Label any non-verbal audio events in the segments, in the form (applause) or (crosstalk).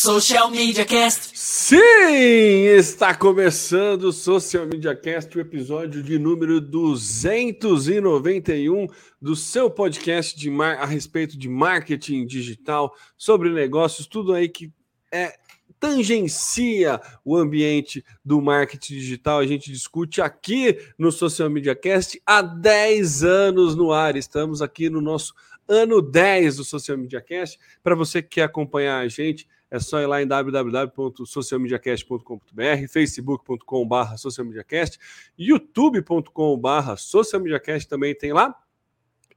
Social Media Cast. Sim, está começando o Social Media Cast, o episódio de número 291 do seu podcast de a respeito de marketing digital, sobre negócios, tudo aí que é tangencia o ambiente do marketing digital. A gente discute aqui no Social Media Cast há 10 anos no ar. Estamos aqui no nosso ano 10 do Social Media Cast. Para você que quer acompanhar a gente, é só ir lá em www.socialmediacast.com.br, facebook.com.br socialmediacast, youtube.com.br socialmediacast também tem lá.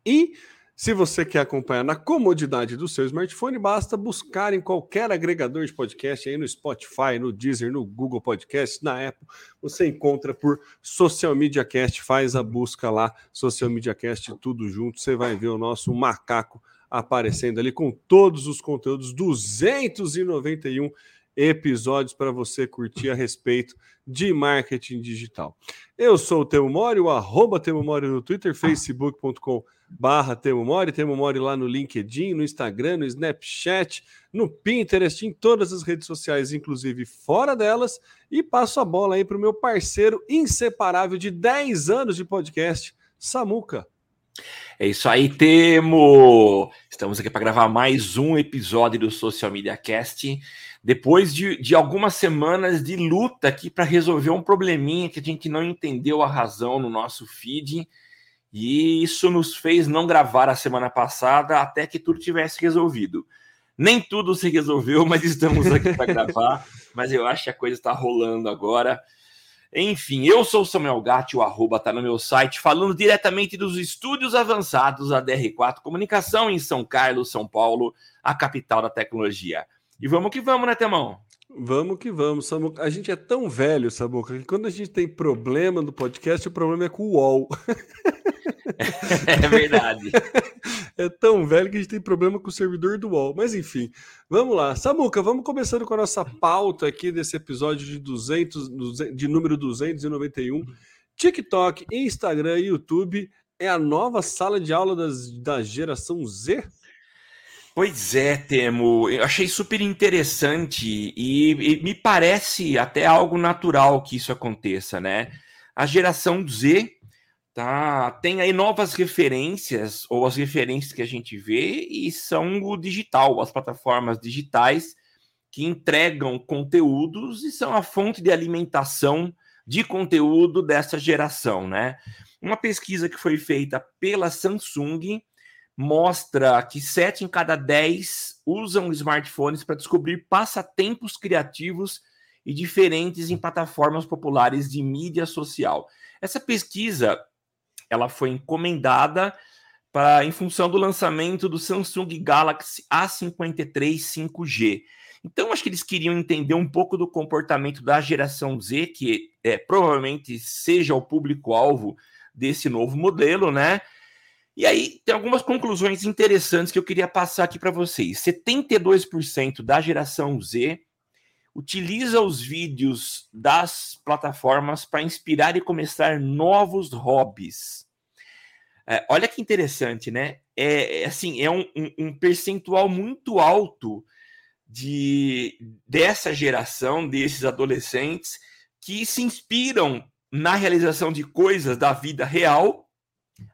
E se você quer acompanhar na comodidade do seu smartphone, basta buscar em qualquer agregador de podcast aí no Spotify, no Deezer, no Google Podcast, na Apple. Você encontra por Social Media Cast, faz a busca lá, Social Media Cast, tudo junto. Você vai ver o nosso macaco aparecendo ali com todos os conteúdos, 291 episódios para você curtir a respeito de marketing digital. Eu sou o Temo Mori, o arroba Temo Mori no Twitter, facebook.com barra Temo Mori, Temo Mori lá no LinkedIn, no Instagram, no Snapchat, no Pinterest, em todas as redes sociais, inclusive fora delas, e passo a bola aí para o meu parceiro inseparável de 10 anos de podcast, Samuca. É isso aí, Temo! Estamos aqui para gravar mais um episódio do Social Media Cast. Depois de, de algumas semanas de luta aqui para resolver um probleminha que a gente não entendeu a razão no nosso feed. E isso nos fez não gravar a semana passada até que tudo tivesse resolvido. Nem tudo se resolveu, mas estamos aqui para (laughs) gravar. Mas eu acho que a coisa está rolando agora. Enfim, eu sou o Samuel Gatti, o arroba tá no meu site, falando diretamente dos estúdios avançados da DR4 Comunicação em São Carlos, São Paulo, a capital da tecnologia. E vamos que vamos, né, Temão? Vamos que vamos, Samuca. A gente é tão velho, Samuca, que quando a gente tem problema no podcast, o problema é com o UOL. (laughs) (laughs) É verdade. é tão velho que a gente tem problema com o servidor do UOL. Mas enfim, vamos lá. Samuca, vamos começando com a nossa pauta aqui desse episódio de 200, de número 291. TikTok, Instagram e YouTube é a nova sala de aula das, da geração Z? Pois é, Temo. Eu achei super interessante e, e me parece até algo natural que isso aconteça, né? A geração Z tá tem aí novas referências ou as referências que a gente vê e são o digital, as plataformas digitais que entregam conteúdos e são a fonte de alimentação de conteúdo dessa geração, né? Uma pesquisa que foi feita pela Samsung mostra que sete em cada dez usam smartphones para descobrir passatempos criativos e diferentes em plataformas populares de mídia social. Essa pesquisa ela foi encomendada para em função do lançamento do Samsung Galaxy A53 5G. Então, acho que eles queriam entender um pouco do comportamento da geração Z, que é, provavelmente seja o público-alvo desse novo modelo, né? E aí tem algumas conclusões interessantes que eu queria passar aqui para vocês. 72% da geração Z utiliza os vídeos das plataformas para inspirar e começar novos hobbies. É, olha que interessante, né? É, é assim, é um, um, um, percentual muito alto de dessa geração, desses adolescentes, que se inspiram na realização de coisas da vida real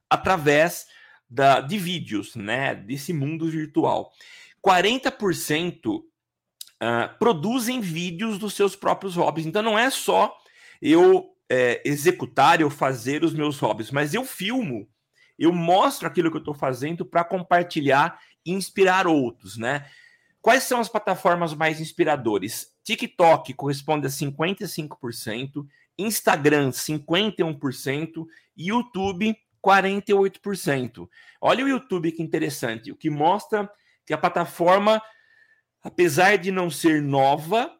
através da, de vídeos, né? Desse mundo virtual. 40% uh, produzem vídeos dos seus próprios hobbies. Então não é só eu é, executar, eu fazer os meus hobbies, mas eu filmo, eu mostro aquilo que eu estou fazendo para compartilhar e inspirar outros, né? Quais são as plataformas mais inspiradoras? TikTok corresponde a 55%, Instagram 51%, YouTube 48%. Olha o YouTube que interessante, o que mostra que a plataforma apesar de não ser nova,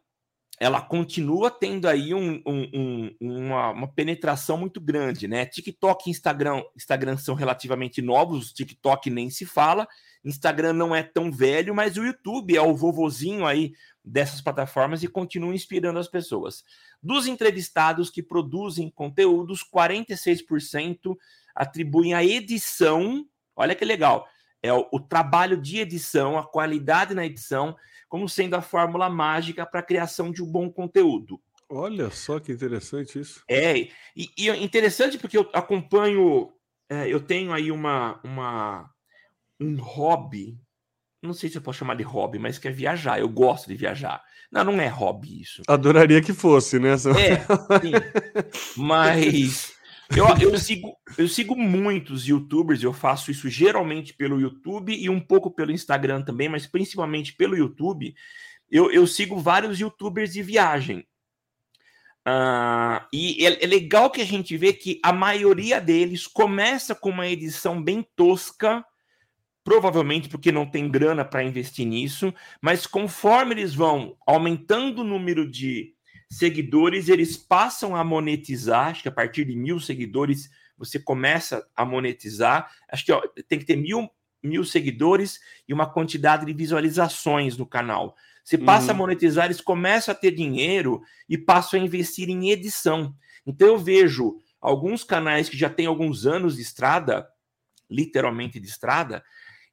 ela continua tendo aí um, um, um, uma, uma, penetração muito grande, né? TikTok e Instagram, Instagram são relativamente novos, TikTok nem se fala, Instagram não é tão velho, mas o YouTube é o vovozinho aí dessas plataformas e continua inspirando as pessoas. Dos entrevistados que produzem conteúdos, 46% atribuem a edição, olha que legal, é o, o trabalho de edição, a qualidade na edição como sendo a fórmula mágica para a criação de um bom conteúdo. Olha só que interessante isso. É, e, e é interessante porque eu acompanho, é, eu tenho aí uma, uma, um hobby, não sei se eu posso chamar de hobby, mas que é viajar. Eu gosto de viajar. Não, não é hobby isso. Adoraria que fosse, né? É, sim. (laughs) Mas eu, eu, sigo, eu sigo muitos youtubers, eu faço isso geralmente pelo YouTube e um pouco pelo Instagram também, mas principalmente pelo YouTube. Eu, eu sigo vários youtubers de viagem. Uh, e é, é, legal que a gente vê que a maioria deles começa com uma edição bem tosca, provavelmente porque não tem grana para investir nisso, mas conforme eles vão aumentando o número de seguidores, eles passam a monetizar. Acho que a partir de mil seguidores você começa a monetizar. Acho que ó, tem que ter mil, mil seguidores e uma quantidade de visualizações no canal. Você passa uhum. a monetizar, eles começam a ter dinheiro e passam a investir em edição. Então eu vejo alguns canais que já têm alguns anos de estrada, literalmente de estrada,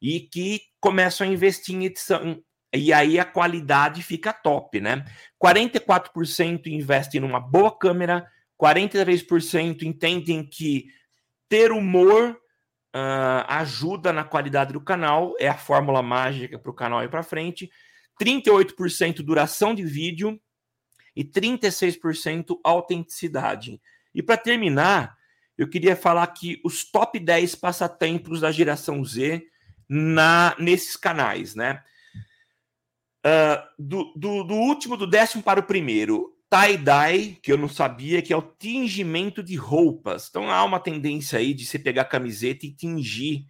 e que começam a investir em edição. E aí a qualidade fica top, né? 44% investem numa boa câmera, 43% entendem que ter humor uh, ajuda na qualidade do canal, é a fórmula mágica para o canal ir para frente. 38% duração de vídeo e 36% autenticidade. E para terminar, eu queria falar que os top 10 passatempos da geração Z na nesses canais, né? Uh, do, do, do, último, do décimo para o primeiro, tie-dye, que eu não sabia, que é o tingimento de roupas. Então há uma tendência aí de você pegar camiseta e tingir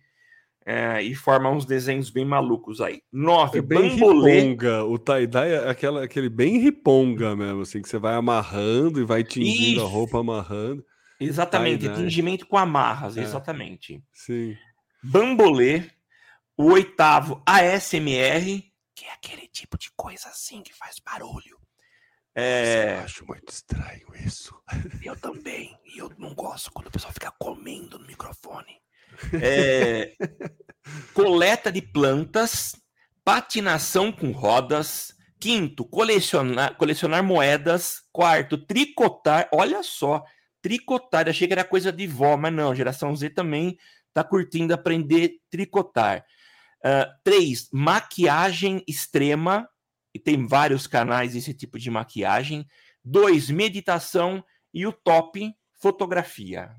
é, e formar uns desenhos bem malucos aí. Nove, é bem bambolê. riponga. O tie-dye é aquela, aquele bem riponga mesmo, assim, que você vai amarrando e vai tingindo Isso. a roupa amarrando. Exatamente, tingimento com amarras, é. exatamente. Sim. Bambolê. O oitavo, ASMR, que é aquele tipo de coisa assim que faz barulho. É... Eu acho muito estranho isso. Eu também. E eu não gosto quando o pessoal fica comendo no microfone. É, (laughs) coleta de plantas, patinação com rodas. Quinto, colecionar, colecionar moedas. Quarto, tricotar. Olha só, tricotar. Eu achei que era coisa de vó, mas não. Geração Z também tá curtindo aprender tricotar. Uh, três, maquiagem extrema. E tem vários canais desse tipo de maquiagem. Dois, meditação. E o top, fotografia.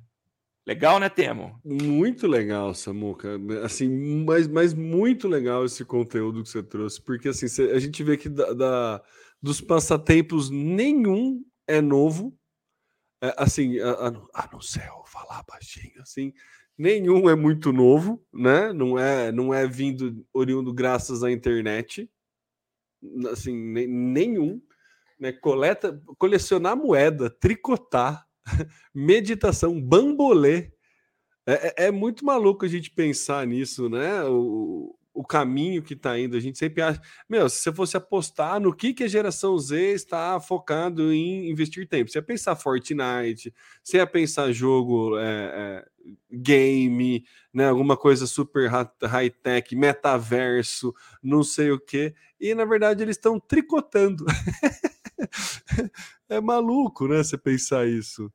Legal, né, Temo? Muito legal, Samuca. Assim, mas, mas muito legal esse conteúdo que você trouxe, porque assim, a gente vê que da, da dos passatempos nenhum é novo. É, assim, a, a, a não ser eu falar baixinho, assim, nenhum é muito novo, né? Não é, não é vindo oriundo graças à internet. Assim, nenhum. Né? Coleta, colecionar moeda, tricotar, (laughs) meditação, bambolê. É, é, é, muito maluco a gente pensar nisso, né? O, o caminho que está indo. A gente sempre acha. Meu, se você fosse apostar no que, que a geração Z está focando em investir tempo, você ia pensar Fortnite, você ia pensar jogo é, é, game, né? Alguma coisa super high-tech, metaverso, não sei o que. E na verdade eles estão tricotando. (laughs) é maluco, né? Você pensar isso.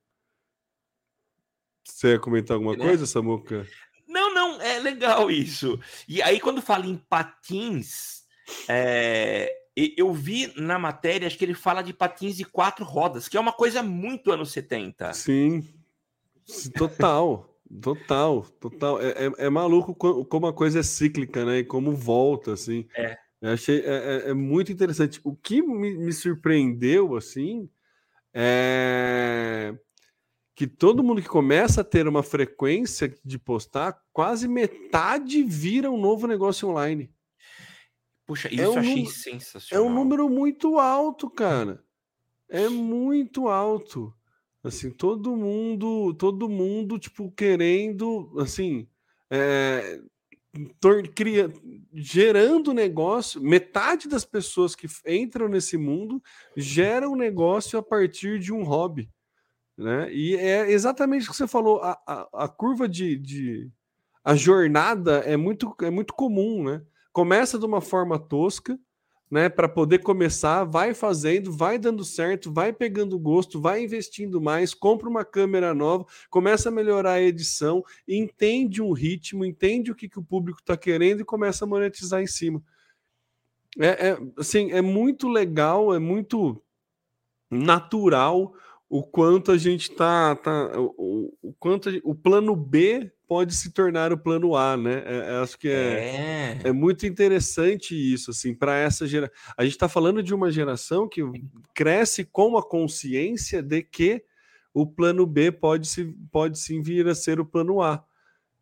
Você ia comentar alguma né? coisa, Samuca? Não, não, é legal isso. E aí, quando fala em patins, é, eu vi na matéria, acho que ele fala de patins de quatro rodas, que é uma coisa muito anos 70. Sim, total. Total, total. É, é, é, maluco como a coisa é cíclica, né? E como volta, assim. É. Eu achei é, é, é, muito interessante. O que me, me surpreendeu, assim, é que todo mundo que começa a ter uma frequência de postar, quase metade vira um novo negócio online. Puxa, é isso é um achei sensacional. É um número muito alto, cara. É muito alto. Assim, todo mundo, todo mundo, tipo, querendo, assim, é, cria, gerando negócio. Metade das pessoas que entram nesse mundo geram negócio a partir de um hobby. Né? E é exatamente o que você falou, a, a, a curva de, de, A jornada é muito, é muito comum, né? Começa de uma forma tosca, né, para poder começar, vai fazendo, vai dando certo, vai pegando gosto, vai investindo mais, compra uma câmera nova, começa a melhorar a edição, entende um ritmo, entende o que, que o público está querendo e começa a monetizar em cima. É, é, assim, é muito legal, é muito natural o quanto a gente tá, tá o, o quanto gente, o plano B pode se tornar o plano A, né? É, é acho que é, é. é muito interessante isso, assim, para essa geração. A gente está falando de uma geração que cresce com a consciência de que o plano B pode, se, pode sim vir a ser o plano A.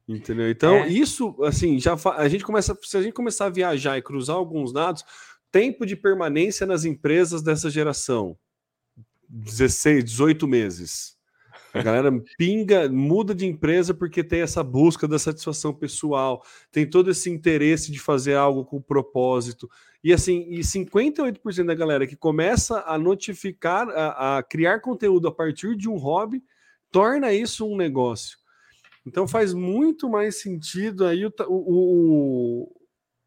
Entendeu? Então, é. isso, assim, já a gente começa. Se a gente começar a viajar e cruzar alguns dados, tempo de permanência nas empresas dessa geração 16, 18 meses. A galera pinga, muda de empresa porque tem essa busca da satisfação pessoal, tem todo esse interesse de fazer algo com propósito. E assim, e 58% da galera que começa a notificar, a, a, criar conteúdo a partir de um hobby, torna isso um negócio. Então faz muito mais sentido aí o, o,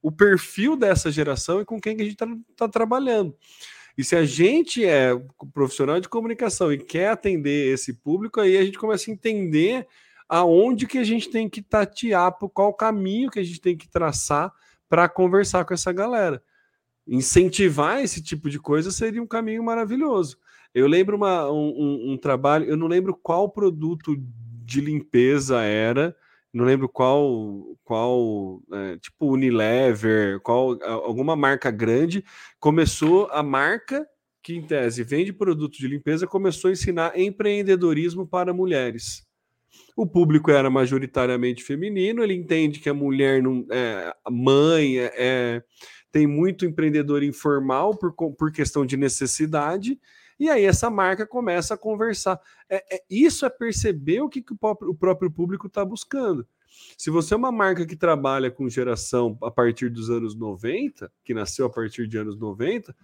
o perfil dessa geração e com quem que a gente está tá trabalhando. E se a gente é profissional de comunicação e quer atender esse público, aí a gente começa a entender aonde que a gente tem que tatear, qual caminho que a gente tem que traçar para conversar com essa galera. Incentivar esse tipo de coisa seria um caminho maravilhoso. Eu lembro uma, um, um, trabalho, eu não lembro qual produto de limpeza era, não lembro qual, qual é, tipo Unilever, qual alguma marca grande, começou a marca que em tese vende produtos de limpeza começou a ensinar empreendedorismo para mulheres. O público era majoritariamente feminino, ele entende que a mulher não é mãe, é, é tem muito empreendedor informal por, por questão de necessidade e aí essa marca começa a conversar. É, é isso é perceber o que, que o, próprio, o próprio público está buscando. Se você é uma marca que trabalha com geração a partir dos anos 90, que nasceu a partir de anos 90,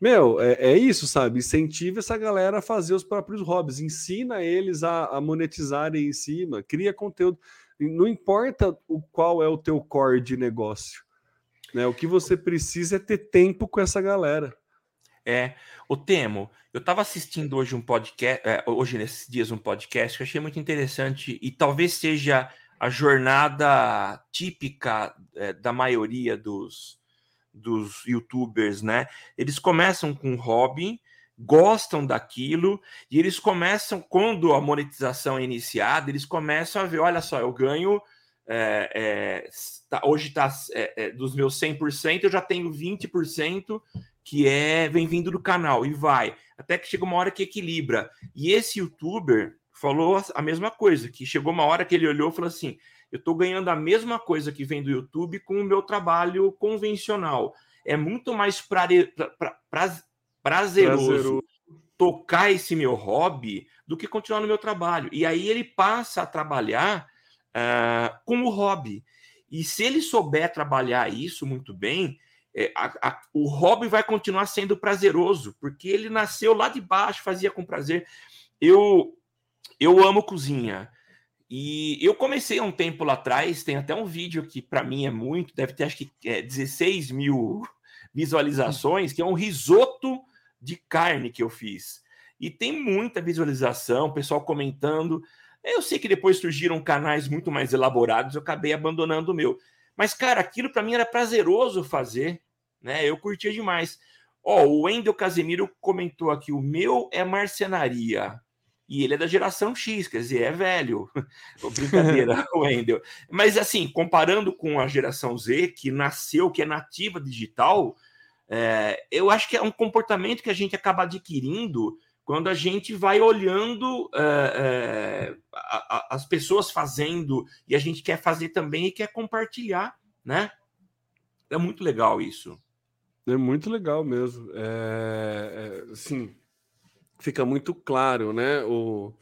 meu, é, é isso, sabe? Incentiva essa galera a fazer os próprios hobbies, ensina eles a, a monetizarem em cima, cria conteúdo. Não importa o qual é o teu core de negócio. Né? O que você precisa é ter tempo com essa galera. É, o Temo, eu estava assistindo hoje um podcast, é, hoje nesses dias um podcast que eu achei muito interessante e talvez seja a jornada típica é, da maioria dos, dos youtubers, né? Eles começam com um hobby, gostam daquilo e eles começam, quando a monetização é iniciada, eles começam a ver: olha só, eu ganho. É, é, tá, hoje está é, é, dos meus 100%, eu já tenho 20% que é vem vindo do canal e vai até que chega uma hora que equilibra. E esse youtuber falou a mesma coisa, que chegou uma hora que ele olhou e falou assim: "Eu estou ganhando a mesma coisa que vem do YouTube com o meu trabalho convencional. É muito mais pra, pra, pra, prazeroso, prazeroso tocar esse meu hobby do que continuar no meu trabalho. E aí ele passa a trabalhar uh, com o hobby. E se ele souber trabalhar isso muito bem, é, a, a, o hobby vai continuar sendo prazeroso, porque ele nasceu lá de baixo, fazia com prazer. Eu, eu amo cozinha. E eu comecei há um tempo lá atrás, tem até um vídeo que para mim é muito, deve ter acho que é, 16 mil visualizações, que é um risoto de carne que eu fiz. E tem muita visualização, pessoal comentando. Eu sei que depois surgiram canais muito mais elaborados, eu acabei abandonando o meu. Mas, cara, aquilo para mim era prazeroso fazer, né? Eu curtia demais. Ó, oh, o Wendel Casemiro comentou aqui: o meu é marcenaria. E ele é da geração X, quer dizer, é velho. (laughs) Brincadeira, (laughs) (laughs) Wendel. Mas, assim, comparando com a geração Z, que nasceu, que é nativa digital, é, eu acho que é um comportamento que a gente acaba adquirindo quando a gente vai olhando é, é, a, a, as pessoas fazendo e a gente quer fazer também e quer compartilhar, né? É muito legal isso. É muito legal mesmo. É, é, sim, fica muito claro, né? O,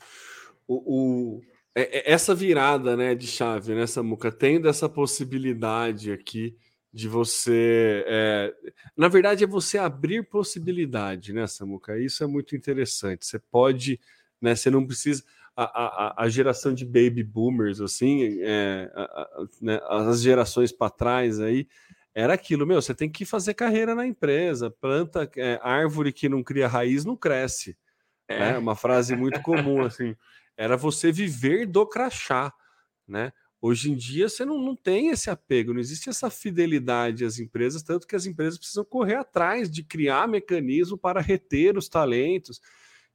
o, o é, é, essa virada, né, de chave, né, Samuca, tendo essa possibilidade aqui de você. É... Na verdade, é você abrir possibilidade, né, Samuca? Isso é muito interessante. Você pode, né? Você não precisa. A, a, a geração de baby boomers, assim, é, a, né, as gerações para trás aí, era aquilo, meu, você tem que fazer carreira na empresa, planta é, árvore que não cria raiz não cresce. É né? uma frase muito comum, assim. (laughs) Era você viver do crachá, né? Hoje em dia você não, não tem esse apego, não existe essa fidelidade às empresas, tanto que as empresas precisam correr atrás de criar mecanismo para reter os talentos.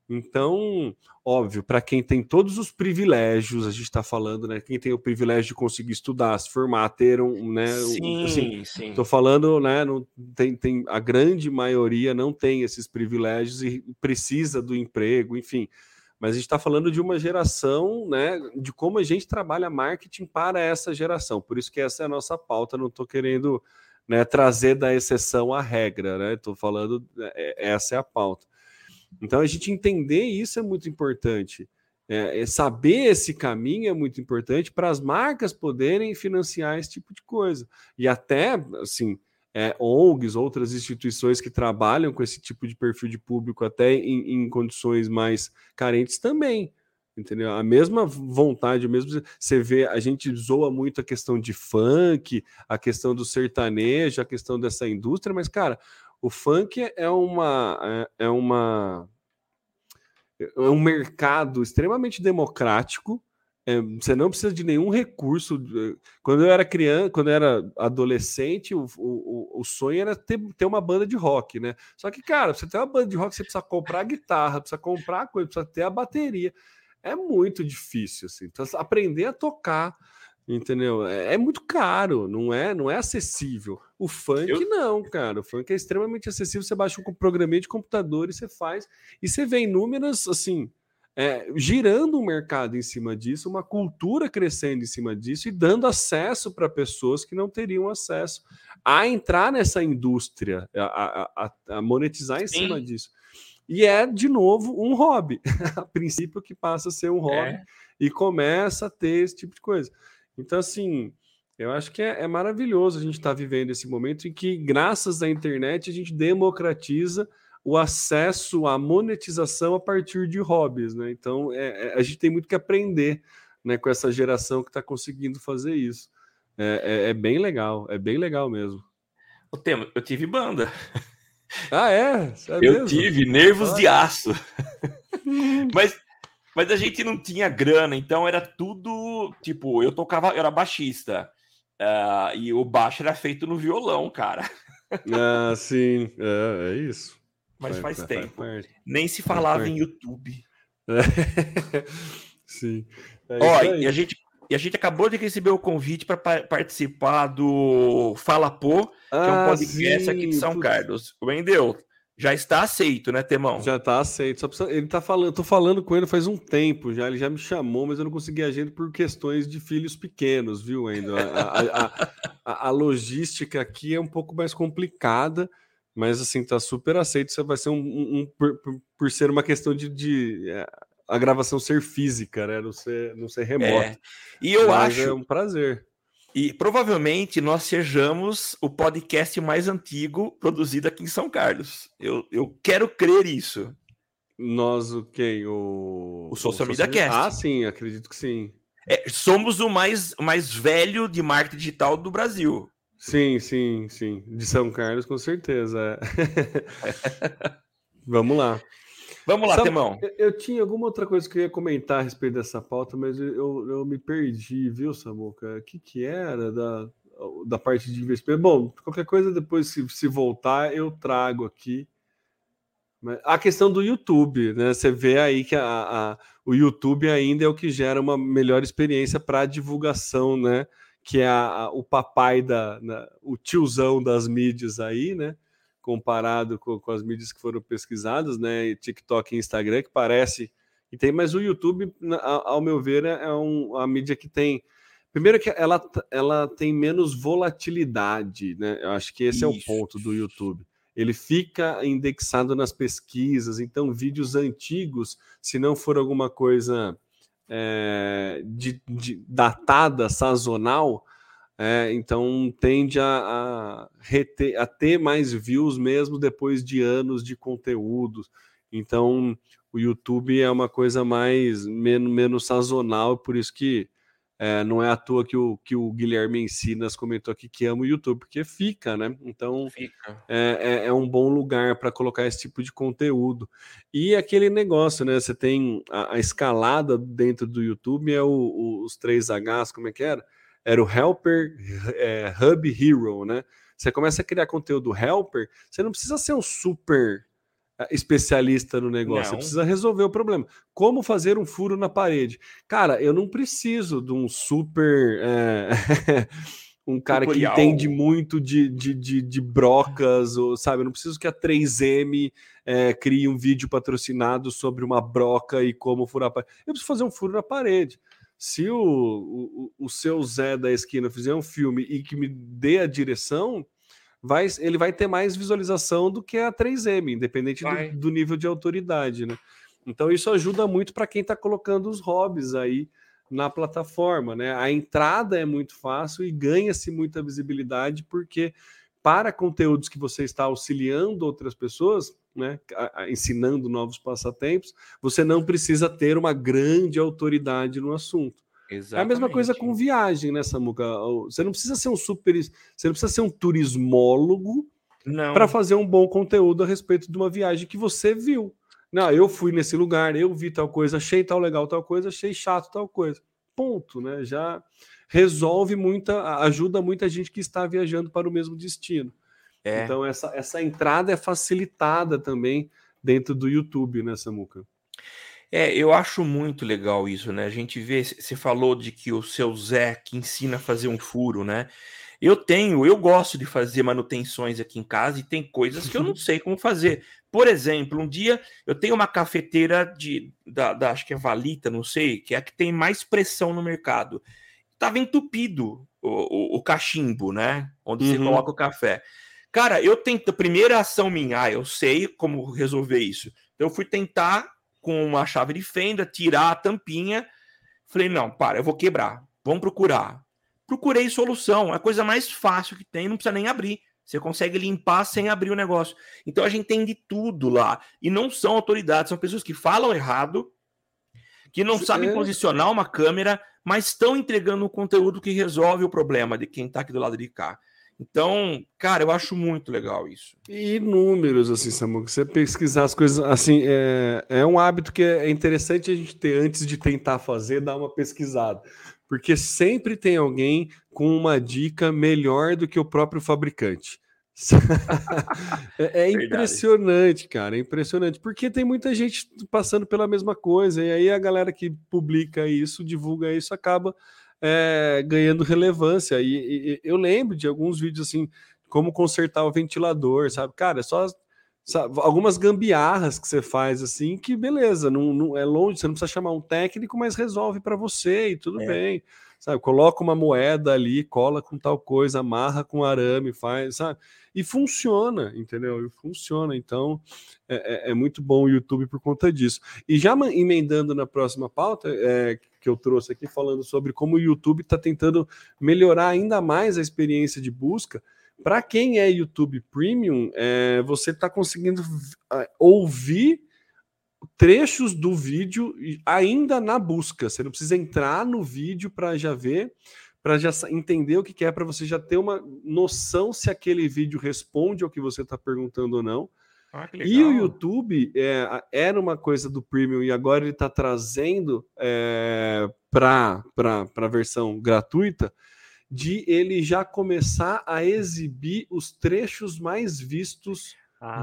Então, óbvio, para quem tem todos os privilégios, a gente está falando, né? Quem tem o privilégio de conseguir estudar, se formar, ter um, né? Sim, assim, sim. Tô falando, né? Não tem, tem a grande maioria não tem esses privilégios e precisa do emprego, enfim. Mas a gente está falando de uma geração, né? De como a gente trabalha marketing para essa geração. Por isso que essa é a nossa pauta. Não estou querendo né, trazer da exceção a regra, né? Estou falando, é, essa é a pauta. Então, a gente entender isso é muito importante. É, é saber esse caminho é muito importante para as marcas poderem financiar esse tipo de coisa. E até, assim, é, ONGs, outras instituições que trabalham com esse tipo de perfil de público, até em, em condições mais carentes também. Entendeu? A mesma vontade, o mesmo. Você vê, a gente zoa muito a questão de funk, a questão do sertanejo, a questão dessa indústria, mas, cara, o funk é uma é, é uma é um mercado extremamente democrático. É, você não precisa de nenhum recurso. Quando eu era criança, quando eu era adolescente, o, o, o sonho era ter, ter uma banda de rock, né? Só que, cara, você tem uma banda de rock, você precisa comprar guitarra, precisa comprar coisa, precisa ter a bateria. É muito difícil, assim. Precisa aprender a tocar Entendeu? É, é, muito caro, não é, não é acessível. O funk eu... não, cara. O funk é extremamente acessível. Você baixa um programinha de computador e você faz. E você vê inúmeras, assim, é, girando o um mercado em cima disso, uma cultura crescendo em cima disso e dando acesso para pessoas que não teriam acesso a entrar nessa indústria, a, a, a monetizar em Sim. cima disso. E é, de novo, um hobby. (laughs) a princípio que passa a ser um hobby é. e começa a ter esse tipo de coisa. Então, assim, eu acho que é, é maravilhoso a gente estar tá vivendo esse momento em que, graças à internet, a gente democratiza o acesso à monetização a partir de hobbies, né? Então, é, é, a gente tem muito que aprender né, com essa geração que está conseguindo fazer isso. É, é, é, bem legal, é bem legal mesmo. O tema, eu tive banda. Ah, é? é eu mesmo? tive nervos de aço. (laughs) Mas mas a gente não tinha grana, então era tudo tipo, eu tocava, eu era baixista. Uh, e o baixo era feito no violão, cara. Ah, sim, é, é isso. Mas faz, tempo. Nem se falava em YouTube. (laughs) Sim. É Ó, e a gente e a gente acabou de receber o convite para participar do Fala Pô, que ah, é um ah, podcast sim, aqui de São Carlos. Wendel, já está aceito, né, Temão? Já está aceito. Precisa... Ele tá falando, tô falando com ele faz um tempo já. Ele já me chamou, mas eu não consegui agenda por questões de filhos pequenos, viu, ainda. A, a, a, a, logística aqui é um pouco mais complicada, mas assim, tá super aceito. Isso vai ser um, um, um por, por, ser uma questão de, de é, a gravação ser física, né? Não ser, não ser remota. É. E eu mas acho. É um prazer. E provavelmente nós sejamos o podcast mais antigo produzido aqui em São Carlos. Eu, eu quero crer isso. Nós, o quem? O, o Social Media Cast. Ah, sim, acredito que sim. É, somos o mais, mais velho de marketing digital do Brasil. Sim, sim, sim. De São Carlos, com certeza. (laughs) Vamos lá. Vamos lá, Sabe, Temão. Eu, eu, tinha alguma outra coisa que eu ia comentar a respeito dessa pauta, mas eu, eu me perdi, viu, Samuca? O que, que era da, da parte de investimento? Bom, qualquer coisa depois, se, se voltar, eu trago aqui. A questão do YouTube, né? Você vê aí que a, a, o YouTube ainda é o que gera uma melhor experiência para divulgação, né? Que é a, o papai da, o tiozão das mídias aí, né? comparado com, com, as mídias que foram pesquisadas, né? TikTok e Instagram, que parece e tem, mas o YouTube, ao meu ver, é, é um, a mídia que tem. Primeiro que ela, ela tem menos volatilidade, né? Eu acho que esse Isso. é o ponto do YouTube. Ele fica indexado nas pesquisas, então vídeos antigos, se não for alguma coisa é, de, de datada, sazonal, é, então tende a, a, reter, a ter mais views mesmo depois de anos de conteúdo. Então o YouTube é uma coisa mais menos, menos sazonal, por isso que É, não é à toa que o, que o Guilherme Ensinas comentou aqui que ama o YouTube, porque fica, né? Então fica. É, é, é, um bom lugar para colocar esse tipo de conteúdo. E aquele negócio, né? Você tem a, a escalada dentro do YouTube, é o, o, os três Hs, como é que era? Era o Helper é, Hub Hero, né? Você começa a criar conteúdo Helper, você não precisa ser um super especialista no negócio, não. você precisa resolver o problema. Como fazer um furo na parede? Cara, eu não preciso de um super. É... (laughs) um cara que entende muito de, de, de, de, brocas, ou sabe? Eu não preciso que a 3M é, crie um vídeo patrocinado sobre uma broca e como furar a parede. Eu preciso fazer um furo na parede. Se o, o, o seu Zé da esquina fizer um filme e que me dê a direção, vai, ele vai ter mais visualização do que a 3M, independente do, do, nível de autoridade, né? Então isso ajuda muito para quem está colocando os hobbies aí na plataforma, né? A entrada é muito fácil e ganha-se muita visibilidade porque para conteúdos que você está auxiliando outras pessoas, né, ensinando novos passatempos, você não precisa ter uma grande autoridade no assunto. Exatamente. É a mesma coisa com viagem, né, Samuca? Você não precisa ser um super. Você não precisa ser um turismólogo para fazer um bom conteúdo a respeito de uma viagem que você viu. Não, eu fui nesse lugar, eu vi tal coisa, achei tal legal tal coisa, achei chato tal coisa. Ponto, né? Já resolve muita, ajuda muita gente que está viajando para o mesmo destino. É. Então essa, essa entrada é facilitada também dentro do YouTube, né, Samuca? É, eu acho muito legal isso, né? A gente vê, você falou de que o seu Zé que ensina a fazer um furo, né? Eu tenho, eu gosto de fazer manutenções aqui em casa e tem coisas que eu não (laughs) sei como fazer. Por exemplo, um dia eu tenho uma cafeteira de, da, da acho que é Valita, não sei, que é a que tem mais pressão no mercado. Tava entupido o, o, o cachimbo, né? Onde uhum. você coloca o café. Cara, eu tento, primeira ação minha, ah, eu sei como resolver isso. Então eu fui tentar com uma chave de fenda, tirar a tampinha. Falei, não, para, eu vou quebrar. Vamos procurar. Procurei solução. É a coisa mais fácil que tem, não precisa nem abrir. Você consegue limpar sem abrir o negócio. Então a gente tem de tudo lá. E não são autoridades, são pessoas que falam errado, que não sabem é. posicionar uma câmera, mas estão entregando um conteúdo que resolve o problema de quem está aqui do lado de cá. Então, cara, eu acho muito legal isso. E números, assim, Samu, você pesquisar as coisas, assim, é, é um hábito que é interessante a gente ter antes de tentar fazer, dar uma pesquisada. Porque sempre tem alguém com uma dica melhor do que o próprio fabricante. (laughs) é, é impressionante, cara, é impressionante, porque tem muita gente passando pela mesma coisa, e aí a galera que publica isso, divulga isso, acaba é, ganhando relevância. E, e, eu lembro de alguns vídeos assim, como consertar o ventilador, sabe? Cara, é só sabe, algumas gambiarras que você faz assim, que beleza, não, não, é longe, você não precisa chamar um técnico, mas resolve para você e tudo é. bem. Sabe, coloca uma moeda ali, cola com tal coisa, amarra com arame, faz, sabe? E funciona, entendeu? E funciona. Então, é, é, é muito bom o YouTube por conta disso. E já emendando na próxima pauta, é, que eu trouxe aqui, falando sobre como o YouTube está tentando melhorar ainda mais a experiência de busca. Para quem é YouTube Premium, é, você está conseguindo ouvir trechos do vídeo ainda na busca. Você não precisa entrar no vídeo para já ver, para já entender o que é, para você já ter uma noção se aquele vídeo responde ao que você está perguntando ou não. Ah, e o YouTube é, era uma coisa do Premium e agora ele está trazendo é, para a versão gratuita de ele já começar a exibir os trechos mais vistos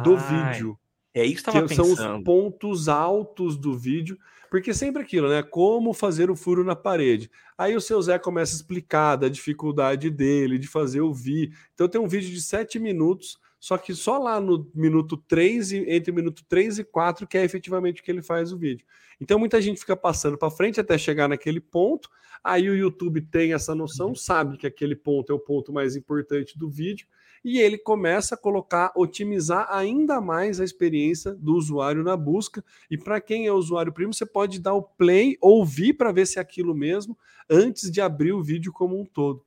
do vídeo. É isso que, que são pensando. os pontos altos do vídeo, porque sempre aquilo, né? Como fazer o furo na parede. Aí o seu Zé começa a explicar da dificuldade dele de fazer o vi. Então tem um vídeo de sete minutos só que só lá no minuto 3 e entre o minuto 3 e 4 que é efetivamente o que ele faz o vídeo. Então muita gente fica passando para frente até chegar naquele ponto. Aí o YouTube tem essa noção, uhum. sabe que aquele ponto é o ponto mais importante do vídeo e ele começa a colocar, otimizar ainda mais a experiência do usuário na busca. E para quem é usuário primo, você pode dar o play, ouvir para ver se é aquilo mesmo, antes de abrir o vídeo como um todo.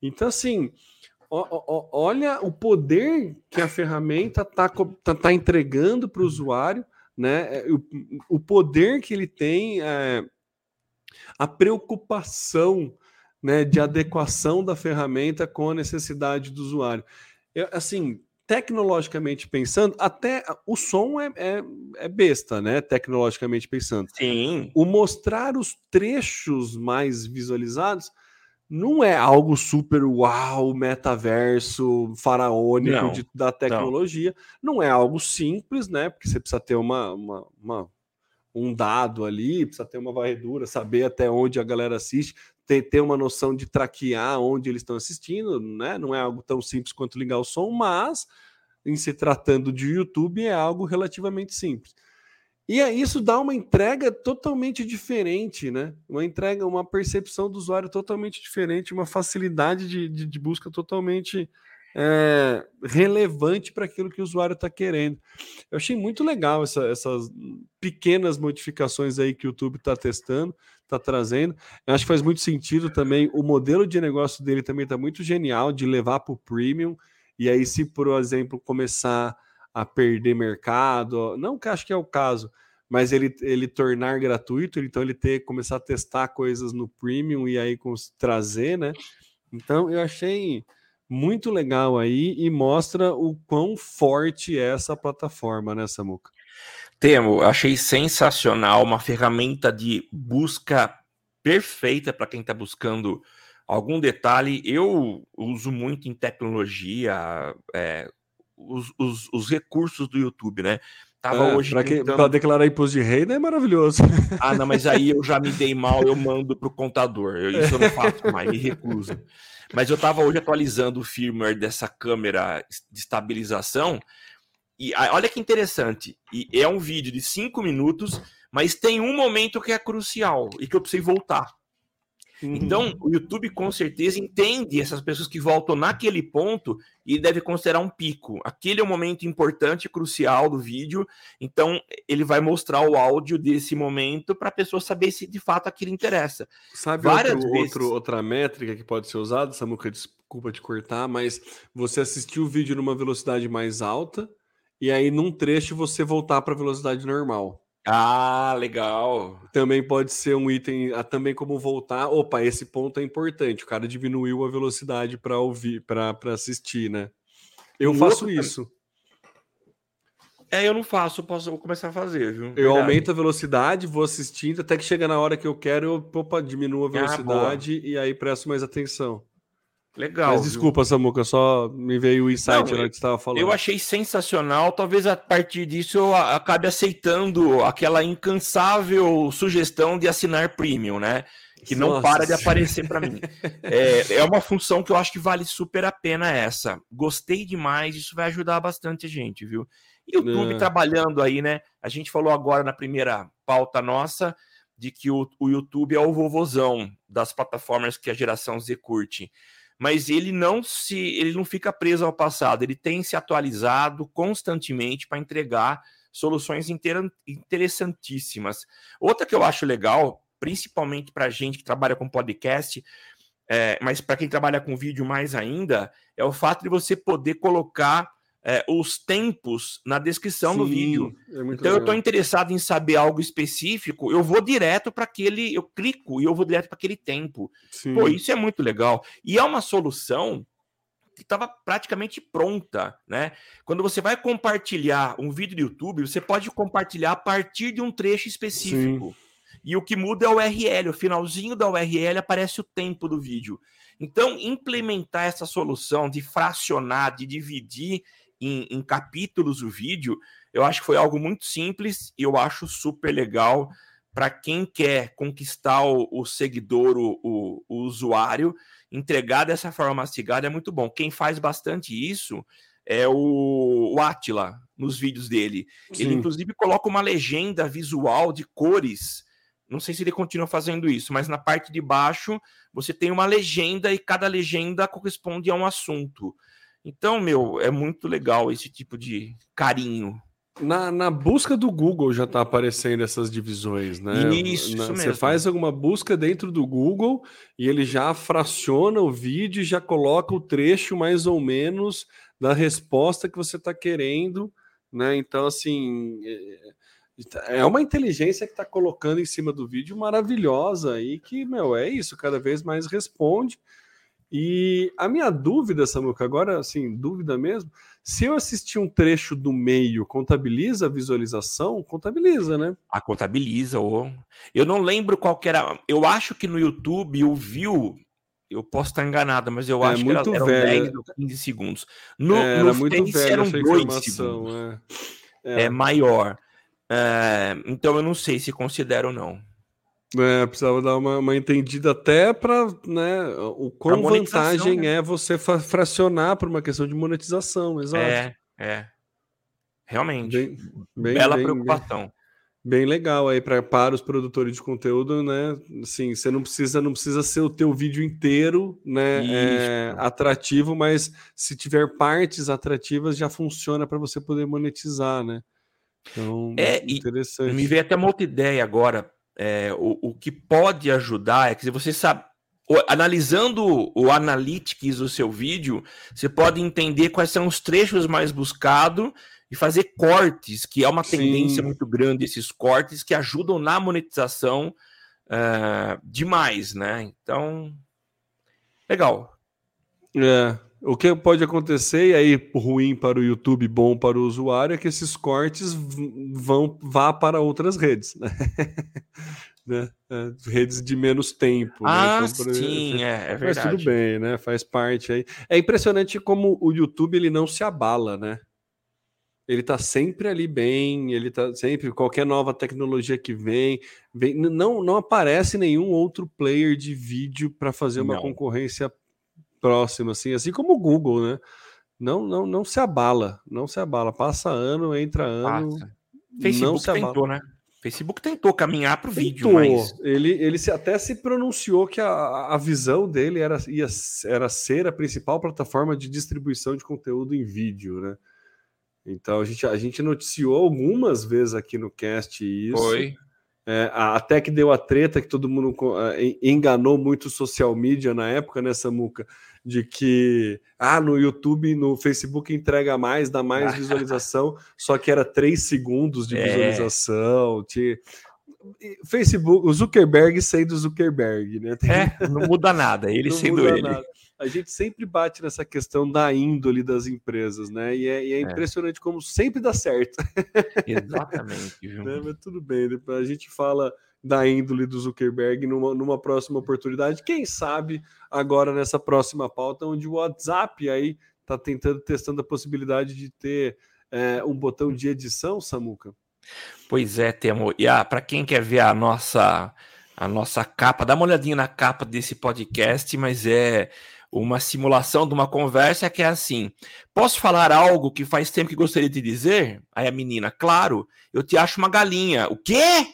Então, assim, olha o poder que a ferramenta está tá, tá entregando para o usuário, né? É, o, o, poder que ele tem é, a preocupação né, de adequação da ferramenta com a necessidade do usuário. Eu, assim, tecnologicamente pensando, até o som é, é, é, besta, né? Tecnologicamente pensando. Sim. O mostrar os trechos mais visualizados não é algo super uau, metaverso, faraônico de, da tecnologia. Não. não. é algo simples, né? Porque você precisa ter uma, uma, uma, um dado ali, precisa ter uma varredura, saber até onde a galera assiste, ter, ter uma noção de traquear onde eles estão assistindo, né? Não é algo tão simples quanto ligar o som, mas em se tratando de YouTube é algo relativamente simples. E isso dá uma entrega totalmente diferente, né? Uma entrega, uma percepção do usuário totalmente diferente, uma facilidade de, de, de busca totalmente é, relevante para aquilo que o usuário está querendo. Eu achei muito legal essa, essas pequenas modificações aí que o YouTube está testando, está trazendo. Eu acho que faz muito sentido também. O modelo de negócio dele também está muito genial de levar para o premium. E aí, se, por exemplo, começar a perder mercado, não que acho que é o caso, mas ele, ele tornar gratuito, então ele ter começar a testar coisas no premium e aí trazer, né? Então eu achei muito legal aí e mostra o quão forte é essa plataforma, né, Samuca? Temo, achei sensacional, uma ferramenta de busca perfeita para quem está buscando algum detalhe. Eu uso muito em tecnologia é, os, os, os, recursos do YouTube, né? Tava é, hoje para tentando... declarar imposto de renda é maravilhoso. Ah, não, mas aí eu já me (laughs) dei mal, eu mando para o contador. Eu, isso eu não faço mais, me recuso. Mas eu estava hoje atualizando o firmware dessa câmera de estabilização. E olha que interessante. E é um vídeo de cinco minutos, mas tem um momento que é crucial e que eu precisei voltar. Uhum. Então, o YouTube com certeza entende essas pessoas que voltam naquele ponto e deve considerar um pico. Aquele é o momento importante, crucial do vídeo. Então, ele vai mostrar o áudio desse momento para a pessoa saber se de fato aquilo interessa. Sabe Várias outro, vezes... outro, outra métrica que pode ser usada, Samuca, desculpa te cortar, mas você assistiu o vídeo numa velocidade mais alta e aí num trecho você voltar para a velocidade normal. Ah, legal. Também pode ser um item, ah, também como voltar. Opa, esse ponto é importante. O cara diminuiu a velocidade para ouvir, para assistir, né? Eu faço isso. É, eu não faço, posso vou começar a fazer, viu? Eu Verdade. aumento a velocidade, vou assistindo, até que chega na hora que eu quero, eu opa, diminuo a ah, velocidade ah, e aí presto mais atenção. Legal. Mas desculpa, viu? Samuca, só me veio o insight Não, que você estava falando. Eu achei sensacional. Talvez a partir disso eu acabe aceitando aquela incansável sugestão de assinar premium, né? Que Nossa. não para de aparecer para mim. (laughs) é, é uma função que eu acho que vale super a pena essa. Gostei demais, isso vai ajudar bastante a gente, viu? YouTube é. trabalhando aí, né? A gente falou agora na primeira pauta nossa de que o, o YouTube é o vovozão das plataformas que a geração Z curte mas ele não se ele não fica preso ao passado, ele tem se atualizado constantemente para entregar soluções interessantíssimas. Outra que eu acho legal, principalmente para gente que trabalha com podcast, é, mas para quem trabalha com vídeo mais ainda, é o fato de você poder colocar é, os tempos na descrição Sim, do vídeo. É então legal. eu estou interessado em saber algo específico, eu vou direto para aquele, eu clico e eu vou direto para aquele tempo. Sim. Pô, isso é muito legal. E é uma solução que estava praticamente pronta, né? Quando você vai compartilhar um vídeo do YouTube, você pode compartilhar a partir de um trecho específico. Sim. E o que muda é o URL, o finalzinho da URL aparece o tempo do vídeo. Então, implementar essa solução de fracionar, de dividir em, em capítulos o vídeo, eu acho que foi algo muito simples e eu acho super legal para quem quer conquistar o, o seguidor, o, o, o, usuário, entregar dessa forma mastigada é muito bom. Quem faz bastante isso é o, o Atila nos vídeos dele. Sim. Ele, inclusive, coloca uma legenda visual de cores. Não sei se ele continua fazendo isso, mas na parte de baixo você tem uma legenda e cada legenda corresponde a um assunto. Então, meu, é muito legal esse tipo de carinho. Na, na busca do Google já está aparecendo essas divisões, né? Isso, na, isso Você faz alguma busca dentro do Google e ele já fraciona o vídeo e já coloca o trecho mais ou menos da resposta que você está querendo, né? Então, assim, é, É uma inteligência que está colocando em cima do vídeo maravilhosa e que, meu, é isso, cada vez mais responde. E a minha dúvida, Samuca, agora, assim, dúvida mesmo, se eu assistir um trecho do meio, contabiliza a visualização? Contabiliza, né? A ah, contabiliza. Ou... Eu não lembro qual que era. Eu acho que no YouTube o view eu posso estar enganado, mas eu é, acho que era, eram velho. 10 ou 15 segundos. No, é, era no muito velho eram 2 segundos. É. é. é maior. É, então eu não sei se considero ou não. É, precisava dar uma, uma entendida até para né, o quão vantagem né? é você fracionar por uma questão de monetização, exato. É, é. Realmente. Bem, bem, Bela bem, preocupação. Bem, legal aí pra, para os produtores de conteúdo, né? Assim, você não precisa, não precisa ser o teu vídeo inteiro, né? É, atrativo, mas se tiver partes atrativas já funciona para você poder monetizar, né? Então, é interessante. Me veio até uma outra ideia agora é, o, o que pode ajudar é que se você sabe, analisando o analytics do seu vídeo, você pode entender quais são os trechos mais buscados e fazer cortes, que é uma tendência Sim. muito grande, esses cortes que ajudam na monetização uh, demais, né? Então, legal. É, o que pode acontecer, e aí ruim para o YouTube, bom para o usuário, é que esses cortes vão vá para outras redes, (laughs) né? né? É, redes de menos tempo. Né? Ah, né? então, sim, é, é verdade. Mas tudo bem, né? Faz parte aí. É impressionante como o YouTube ele não se abala, né? Ele tá sempre ali bem, ele tá sempre qualquer nova tecnologia que vem, vem não não aparece nenhum outro player de vídeo para fazer uma não. concorrência próximo, assim, assim como o Google, né? Não, não, não se abala, não se abala. Passa ano, entra ano. Passa. Facebook tentou, né? Facebook tentou caminhar para o vídeo, mas ele, ele se, até se pronunciou que a, a visão dele era, ia, era ser a principal plataforma de distribuição de conteúdo em vídeo, né? Então a gente, a gente noticiou algumas vezes aqui no cast isso. Foi. É, até que deu a treta que todo mundo enganou muito social media na época, né, Samuca? De que ah, no YouTube, no Facebook entrega mais, dá mais (laughs) visualização, só que era três segundos de é. visualização. Tinha... Facebook, o Zuckerberg sendo Zuckerberg, né? Tem... É, não muda nada, ele não sendo ele. Nada. A gente sempre bate nessa questão da índole das empresas, né? E é, e é, é. impressionante como sempre dá certo. Exatamente. (laughs) né? Mas tudo bem, a gente fala da índole do Zuckerberg numa, numa próxima oportunidade. Quem sabe agora nessa próxima pauta, onde o WhatsApp aí está tentando, testando a possibilidade de ter é, um botão de edição, Samuca. Pois é, Temo. E ah, para quem quer ver a nossa a nossa capa, dá uma olhadinha na capa desse podcast, mas é uma simulação de uma conversa que é assim: posso falar algo que faz tempo que gostaria de dizer? Aí a menina, claro, eu te acho uma galinha. O quê?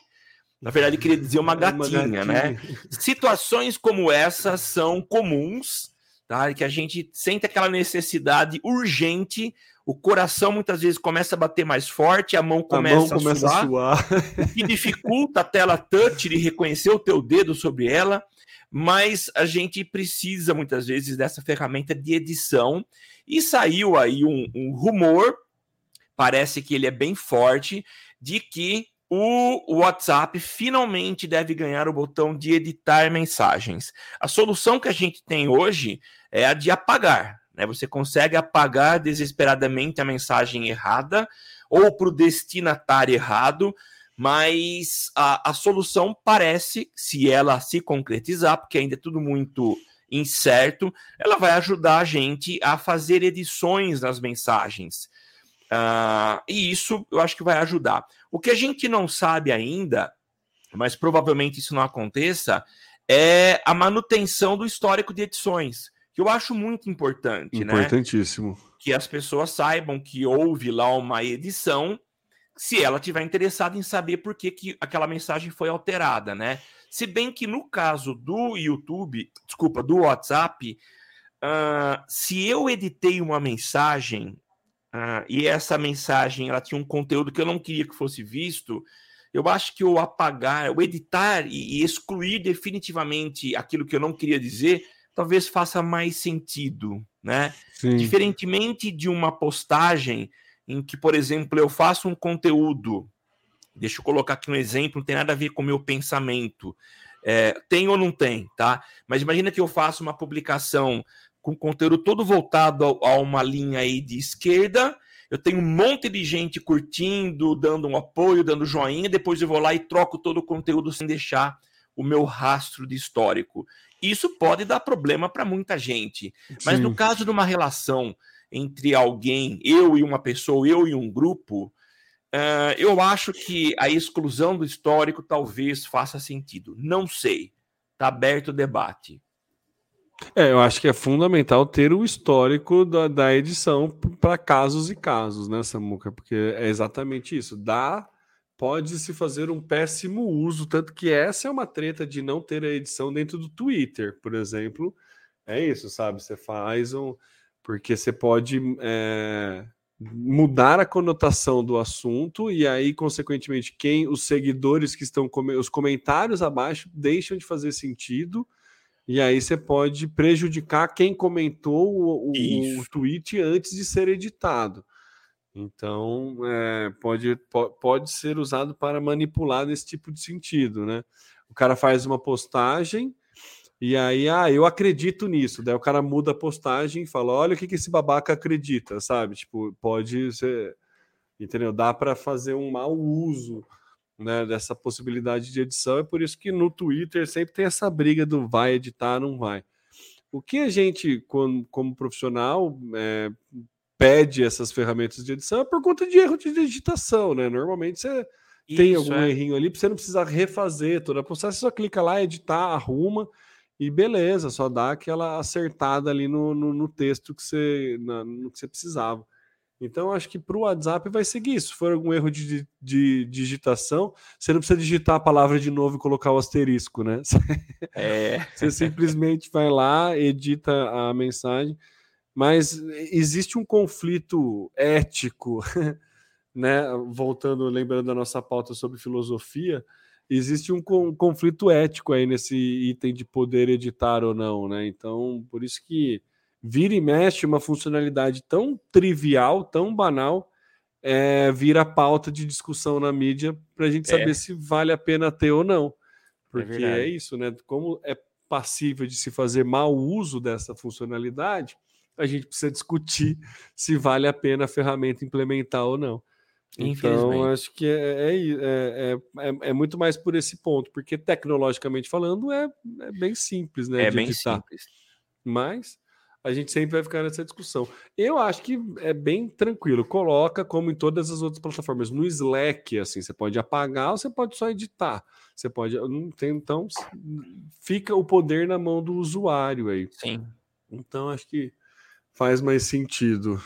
Na verdade, queria dizer uma gatinha, uma gatinha, né? Situações como essa são comuns, tá? Que a gente sente aquela necessidade urgente, o coração muitas vezes começa a bater mais forte, a mão começa, a, mão começa a, suar, a suar, que dificulta a tela touch de reconhecer o teu dedo sobre ela, mas a gente precisa muitas vezes dessa ferramenta de edição e saiu aí um, um rumor, parece que ele é bem forte, de que o WhatsApp finalmente deve ganhar o botão de editar mensagens. A solução que a gente tem hoje é a de apagar. Né? Você consegue apagar desesperadamente a mensagem errada ou para o destinatário errado, mas a, a solução parece, se ela se concretizar, porque ainda é tudo muito incerto, ela vai ajudar a gente a fazer edições nas mensagens. Uh, e isso eu acho que vai ajudar. O que a gente não sabe ainda, mas provavelmente isso não aconteça, é a manutenção do histórico de edições, que eu acho muito importante, né? Importantíssimo. Né? Que as pessoas saibam que houve lá uma edição, se ela tiver interessada em saber por que, que aquela mensagem foi alterada, né? Se bem que no caso do YouTube, desculpa, do WhatsApp, uh, se eu editei uma mensagem ah, e essa mensagem ela tinha um conteúdo que eu não queria que fosse visto, eu acho que o apagar, o editar e, e excluir definitivamente aquilo que eu não queria dizer, talvez faça mais sentido, né? Sim. Diferentemente de uma postagem em que, por exemplo, eu faço um conteúdo Deixa eu colocar aqui um exemplo, não tem nada a ver com o meu pensamento. É, tem ou não tem, tá? Mas imagina que eu faço uma publicação com conteúdo todo voltado a, a uma linha aí de esquerda, eu tenho um monte de gente curtindo, dando um apoio, dando joinha, depois eu vou lá e troco todo o conteúdo sem deixar o meu rastro de histórico. Isso pode dar problema para muita gente. Mas Sim. no caso de uma relação entre alguém, eu e uma pessoa, eu e um grupo, uh, eu acho que a exclusão do histórico talvez faça sentido. Não sei. Está aberto o debate. É, eu acho que é fundamental ter o histórico da, da edição para casos e casos, né, Samuca? Porque é exatamente isso. Dá, pode se fazer um péssimo uso, tanto que essa é uma treta de não ter a edição dentro do Twitter, por exemplo. É isso, sabe? Você faz um. Porque você pode é, mudar a conotação do assunto e aí, consequentemente, quem os seguidores que estão os comentários abaixo deixam de fazer sentido e aí você pode prejudicar quem comentou o, o, o tweet antes de ser editado. Então, é, pode, pode ser usado para manipular nesse tipo de sentido, né? O cara faz uma postagem e aí, ah, eu acredito nisso. Daí o cara muda a postagem e fala: olha o que, que esse babaca acredita, sabe? Tipo, pode ser. Entendeu? Dá para fazer um mau uso né, dessa possibilidade de edição. É por isso que no Twitter sempre tem essa briga do vai editar, não vai. O que a gente, como, como profissional, é, pede essas ferramentas de edição é por conta de erro de digitação, né? Normalmente você isso, tem algum é. errinho ali você não precisar refazer toda a postagem, você só clica lá, editar, arruma e beleza, só dá aquela acertada ali no, no, no texto que você, na, no que você precisava. Então, acho que para o WhatsApp vai seguir isso. Se for algum erro de, de, de, digitação, você não precisa digitar a palavra de novo e colocar o asterisco, né? (laughs) É. você simplesmente vai lá, edita a mensagem. Mas existe um conflito ético, (laughs) né? Voltando, lembrando da nossa pauta sobre filosofia, existe um conflito ético aí nesse item de poder editar ou não, né? Então, por isso que vira e mexe uma funcionalidade tão trivial, tão banal, é, vira pauta de discussão na mídia para a gente saber é. se vale a pena ter ou não. Porque é, é, isso, né? Como é passível de se fazer mau uso dessa funcionalidade, a gente precisa discutir (laughs) se vale a pena a ferramenta implementar ou não. Então, acho que é, é, é, é, muito mais por esse ponto, porque tecnologicamente falando é, bem simples, né? É bem simples. Mas a gente sempre vai ficar nessa discussão. Eu acho que é bem tranquilo. Coloca como em todas as outras plataformas. No Slack, assim, você pode apagar ou você pode só editar. Você pode. Não tem, então, fica o poder na mão do usuário aí. Sim. Então, acho que faz mais sentido.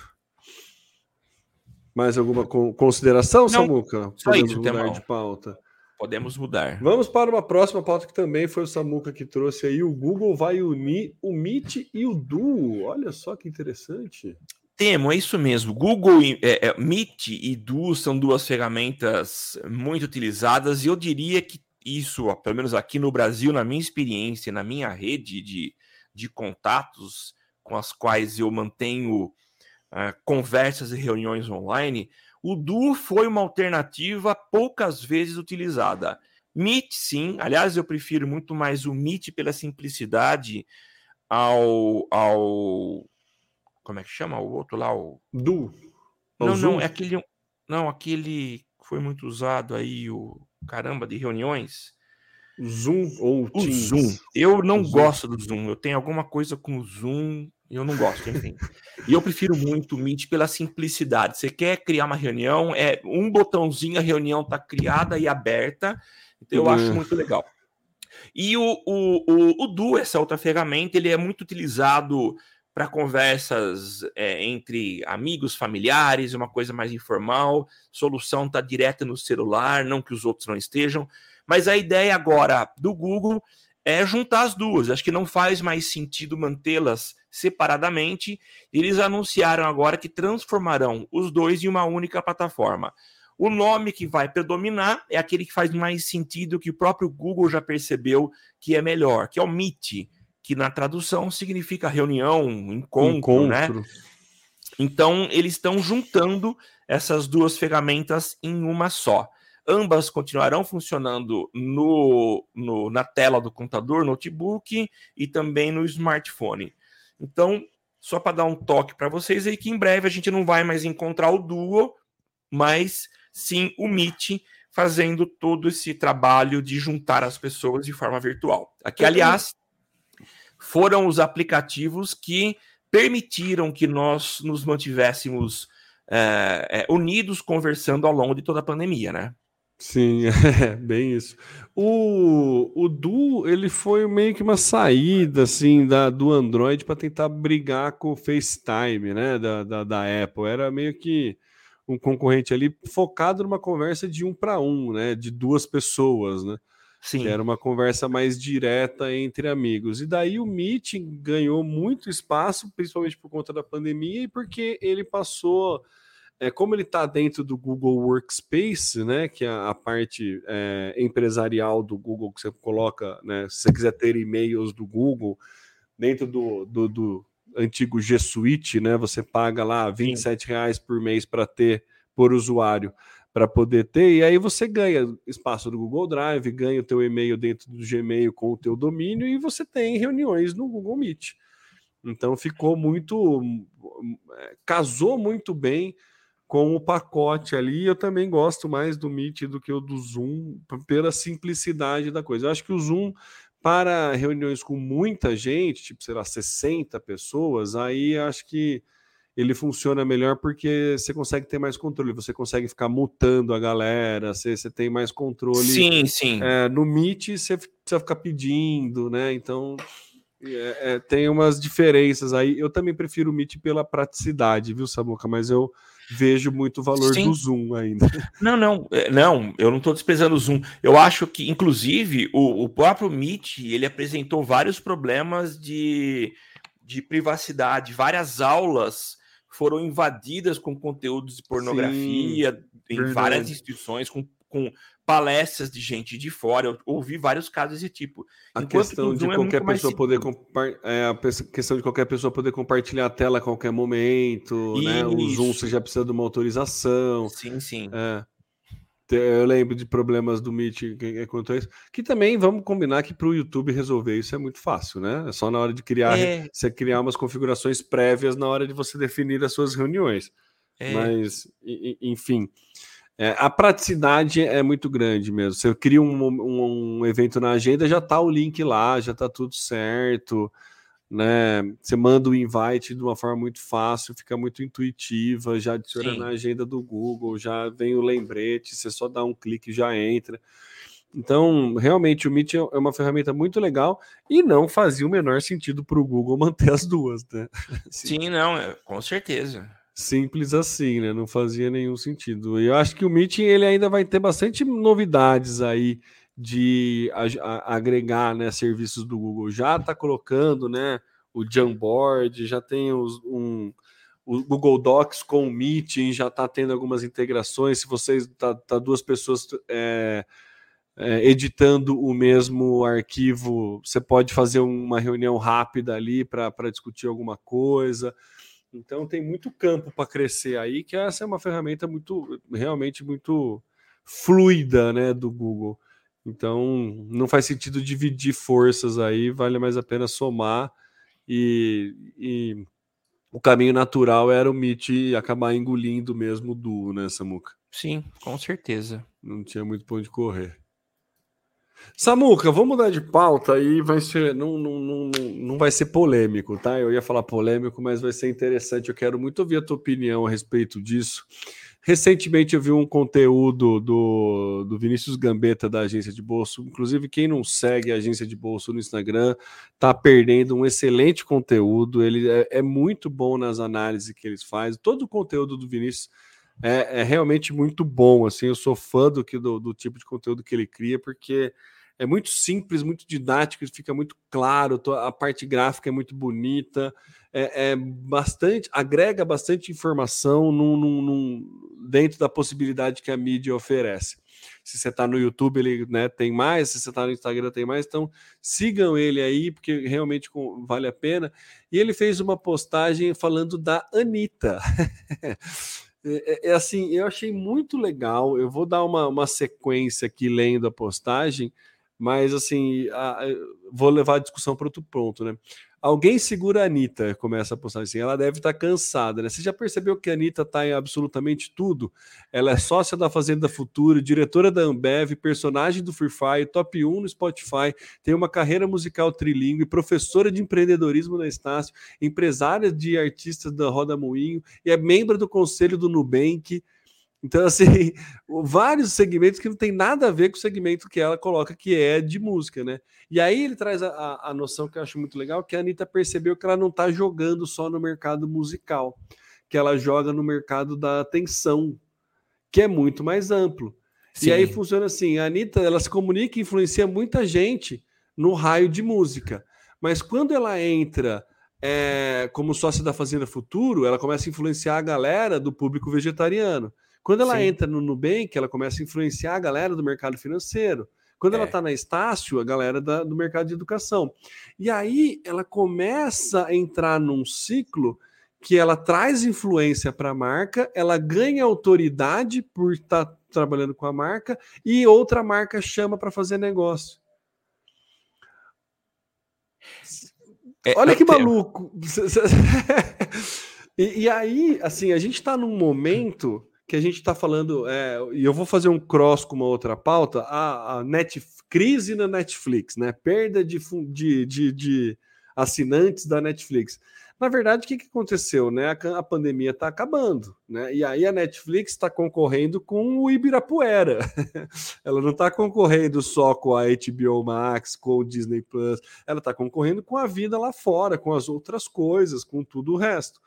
Mais alguma consideração, Não, Samuca? Podemos isso, mudar de pauta. Podemos mudar. Vamos para uma próxima pauta que também foi o Samuca que trouxe aí. O Google vai unir o Meet e o Duo. Olha só que interessante. Temo, é isso mesmo. Google é, é, Meet e Duo são duas ferramentas muito utilizadas e eu diria que isso, ó, pelo menos aqui no Brasil, na minha experiência, na minha rede de, de contatos com as quais eu mantenho uh, conversas e reuniões online, o Duo foi uma alternativa poucas vezes utilizada. Meet, sim. Aliás, eu prefiro muito mais o Meet pela simplicidade ao. ao como é que chama o outro lá? O Duo. Não, não, é aquele. Não, aquele que foi muito usado aí, o caramba, de reuniões. Zoom ou o Teams? Zoom. Eu não Zoom. gosto do Zoom. Eu tenho alguma coisa com o Zoom eu não gosto, enfim. e eu prefiro muito o Meet pela simplicidade. Você quer criar uma reunião, é um botãozinho, a reunião está criada e aberta. Então eu uhum. acho muito legal. E o, o, o, o Du, essa outra ferramenta, ele é muito utilizado para conversas é, entre amigos, familiares, uma coisa mais informal. Solução está direta no celular, não que os outros não estejam. Mas a ideia agora do Google é juntar as duas. Acho que não faz mais sentido mantê-las separadamente. Eles anunciaram agora que transformarão os dois em uma única plataforma. O nome que vai predominar é aquele que faz mais sentido, que o próprio Google já percebeu que é melhor, que é o Meet, que na tradução significa reunião, encontro, encontro. né? Então, eles estão juntando essas duas ferramentas em uma só. ambas continuarão funcionando no, no, na tela do computador, notebook e também no smartphone. Então, só para dar um toque para vocês aí que em breve a gente não vai mais encontrar o Duo, mas sim o Meet fazendo todo esse trabalho de juntar as pessoas de forma virtual. Aqui, aliás, foram os aplicativos que permitiram que nós nos mantivéssemos é, é, unidos conversando ao longo de toda a pandemia, né? Sim, (laughs) é bem isso. O, o Du, ele foi meio que uma saída, assim, da, do Android para tentar brigar com o FaceTime, né, da, da, da, Apple. Era meio que um concorrente ali focado numa conversa de um para um, né, de duas pessoas, né. Sim. Era uma conversa mais direta entre amigos. E daí o Meet ganhou muito espaço, principalmente por conta da pandemia e porque ele passou é, como ele está dentro do Google Workspace, né, que é a parte é, empresarial do Google que você coloca, né, se você quiser ter e-mails do Google dentro do, do, do antigo G Suite, né, você paga lá 27 reais por mês para ter por usuário para poder ter, e aí você ganha espaço do Google Drive, ganha o teu e-mail dentro do Gmail com o teu domínio e você tem reuniões no Google Meet. Então ficou muito é, casou muito bem com o pacote ali. Eu também gosto mais do Meet do que o do Zoom, pela simplicidade da coisa. Eu acho que o Zoom, para reuniões com muita gente, tipo, sei lá, 60 pessoas, aí acho que ele funciona melhor porque você consegue ter mais controle, você consegue ficar mutando a galera, você, você tem mais controle. Sim, sim. É, no Meet você precisa ficar pedindo, né? Então é, é, tem umas diferenças aí. Eu também prefiro o Meet pela praticidade, viu, Samuca? Mas eu vejo muito valor Sim. do Zoom ainda. (laughs) Não, não, é, não, eu não estou desprezando o Zoom. Eu acho que, inclusive, o, o próprio Meet ele apresentou vários problemas de, de privacidade, várias aulas foram invadidas com conteúdos de pornografia Sim, em verdade. várias instituições, com, com palestras de gente de fora. Eu ouvi vários casos desse tipo. A Enquanto questão de é qualquer pessoa poder é, a questão de qualquer pessoa poder compartilhar a tela a qualquer momento, Isso. né? O Zoom você já precisa de uma autorização. Sim, sim. É. Eu lembro de problemas do Meet quanto a isso. Que também vamos combinar que para o YouTube resolver isso é muito fácil, né? É só na hora de criar, é. você criar umas configurações prévias na hora de você definir as suas reuniões. É. Mas, enfim. É, a praticidade é muito grande mesmo. Você cria um, um, um evento na agenda, já está o link lá, já está tudo certo. Né? Você manda o invite de uma forma muito fácil, fica muito intuitiva, já adiciona Sim. na agenda do Google, já vem o lembrete, você só dá um clique e já entra. Então, realmente, o Meet é uma ferramenta muito legal e não fazia o menor sentido para o Google (laughs) manter as duas, né? Sim, não, é, com certeza. Simples assim, né? Não fazia nenhum sentido. Eu acho que o Meeting ele ainda vai ter bastante novidades aí de agregar né, serviços do Google. Já está colocando né, o Jamboard, já tem os, um, o Google Docs com o Meeting, já está tendo algumas integrações. Se vocês tá, tá duas pessoas é, é, editando o mesmo arquivo, você pode fazer uma reunião rápida ali para discutir alguma coisa. Então tem muito campo para crescer aí, que essa é uma ferramenta muito, realmente muito fluida, né, do Google. Então não faz sentido dividir forças aí, vale mais a pena somar e, e o caminho natural era o Meet acabar engolindo mesmo o Duo, né, Samuca? Sim, com certeza. Não tinha muito para onde correr. Samuca, vamos mudar de pauta aí, vai ser, não, não, não, não vai ser polêmico, tá? Eu ia falar polêmico, mas vai ser interessante. Eu quero muito ouvir a tua opinião a respeito disso. Recentemente eu vi um conteúdo do, do Vinícius Gambetta da agência de bolso. Inclusive, quem não segue a agência de bolso no Instagram tá perdendo um excelente conteúdo. Ele é, é muito bom nas análises que eles fazem. Todo o conteúdo do Vinícius é, é, realmente muito bom. Assim, eu sou fã do, do, do tipo de conteúdo que ele cria, porque é muito simples, muito didático, fica muito claro, a parte gráfica é muito bonita, é, é bastante, agrega bastante informação num, num, num, dentro da possibilidade que a mídia oferece. Se você está no YouTube, ele né, tem mais, se você está no Instagram, tem mais. Então, sigam ele aí, porque realmente vale a pena. E ele fez uma postagem falando da Anitta. (laughs) É, é, é, assim, eu achei muito legal. Eu vou dar uma, uma sequência aqui lendo a postagem, mas assim, a, vou levar a discussão para outro ponto, né? Alguém segura a Anitta, começa a postar assim. Ela deve estar tá cansada, né? Você já percebeu que a Anitta está em absolutamente tudo? Ela é sócia da Fazenda Futuro, diretora da Ambev, personagem do Free Fire, top 1 no Spotify, tem uma carreira musical trilingue, professora de empreendedorismo na Estácio, empresária de artistas da Roda Moinho e é membro do conselho do Nubank. Então, assim, (laughs) vários segmentos que não tem nada a ver com o segmento que ela coloca, que é de música, né? E aí ele traz a, a noção que eu acho muito legal, que a Anitta percebeu que ela não está jogando só no mercado musical, que ela joga no mercado da atenção, que é muito mais amplo. Sim. E aí funciona assim, a Anitta, ela se comunica e influencia muita gente no raio de música. Mas quando ela entra é, como sócia da Fazenda Futuro, ela começa a influenciar a galera do público vegetariano. Quando ela Sim. entra no Nubank, ela começa a influenciar a galera do mercado financeiro. Quando é. ela está na Estácio, a galera da, do mercado de educação. E aí ela começa a entrar num ciclo que ela traz influência para a marca, ela ganha autoridade por estar tá trabalhando com a marca e outra marca chama para fazer negócio. É, Olha que maluco! (laughs) e, e, aí, assim, a gente está num momento que a gente está falando, é, e eu vou fazer um cross com uma outra pauta, a, a net, crise na Netflix, né? Perda de, de, de, de assinantes da Netflix. Na verdade, o que, que aconteceu? Né? A, a pandemia está acabando, né? E aí a Netflix está concorrendo com o Ibirapuera. (laughs) ela não está concorrendo só com a HBO Max, com o Disney Plus, ela está concorrendo com a vida lá fora, com as outras coisas, com tudo o resto.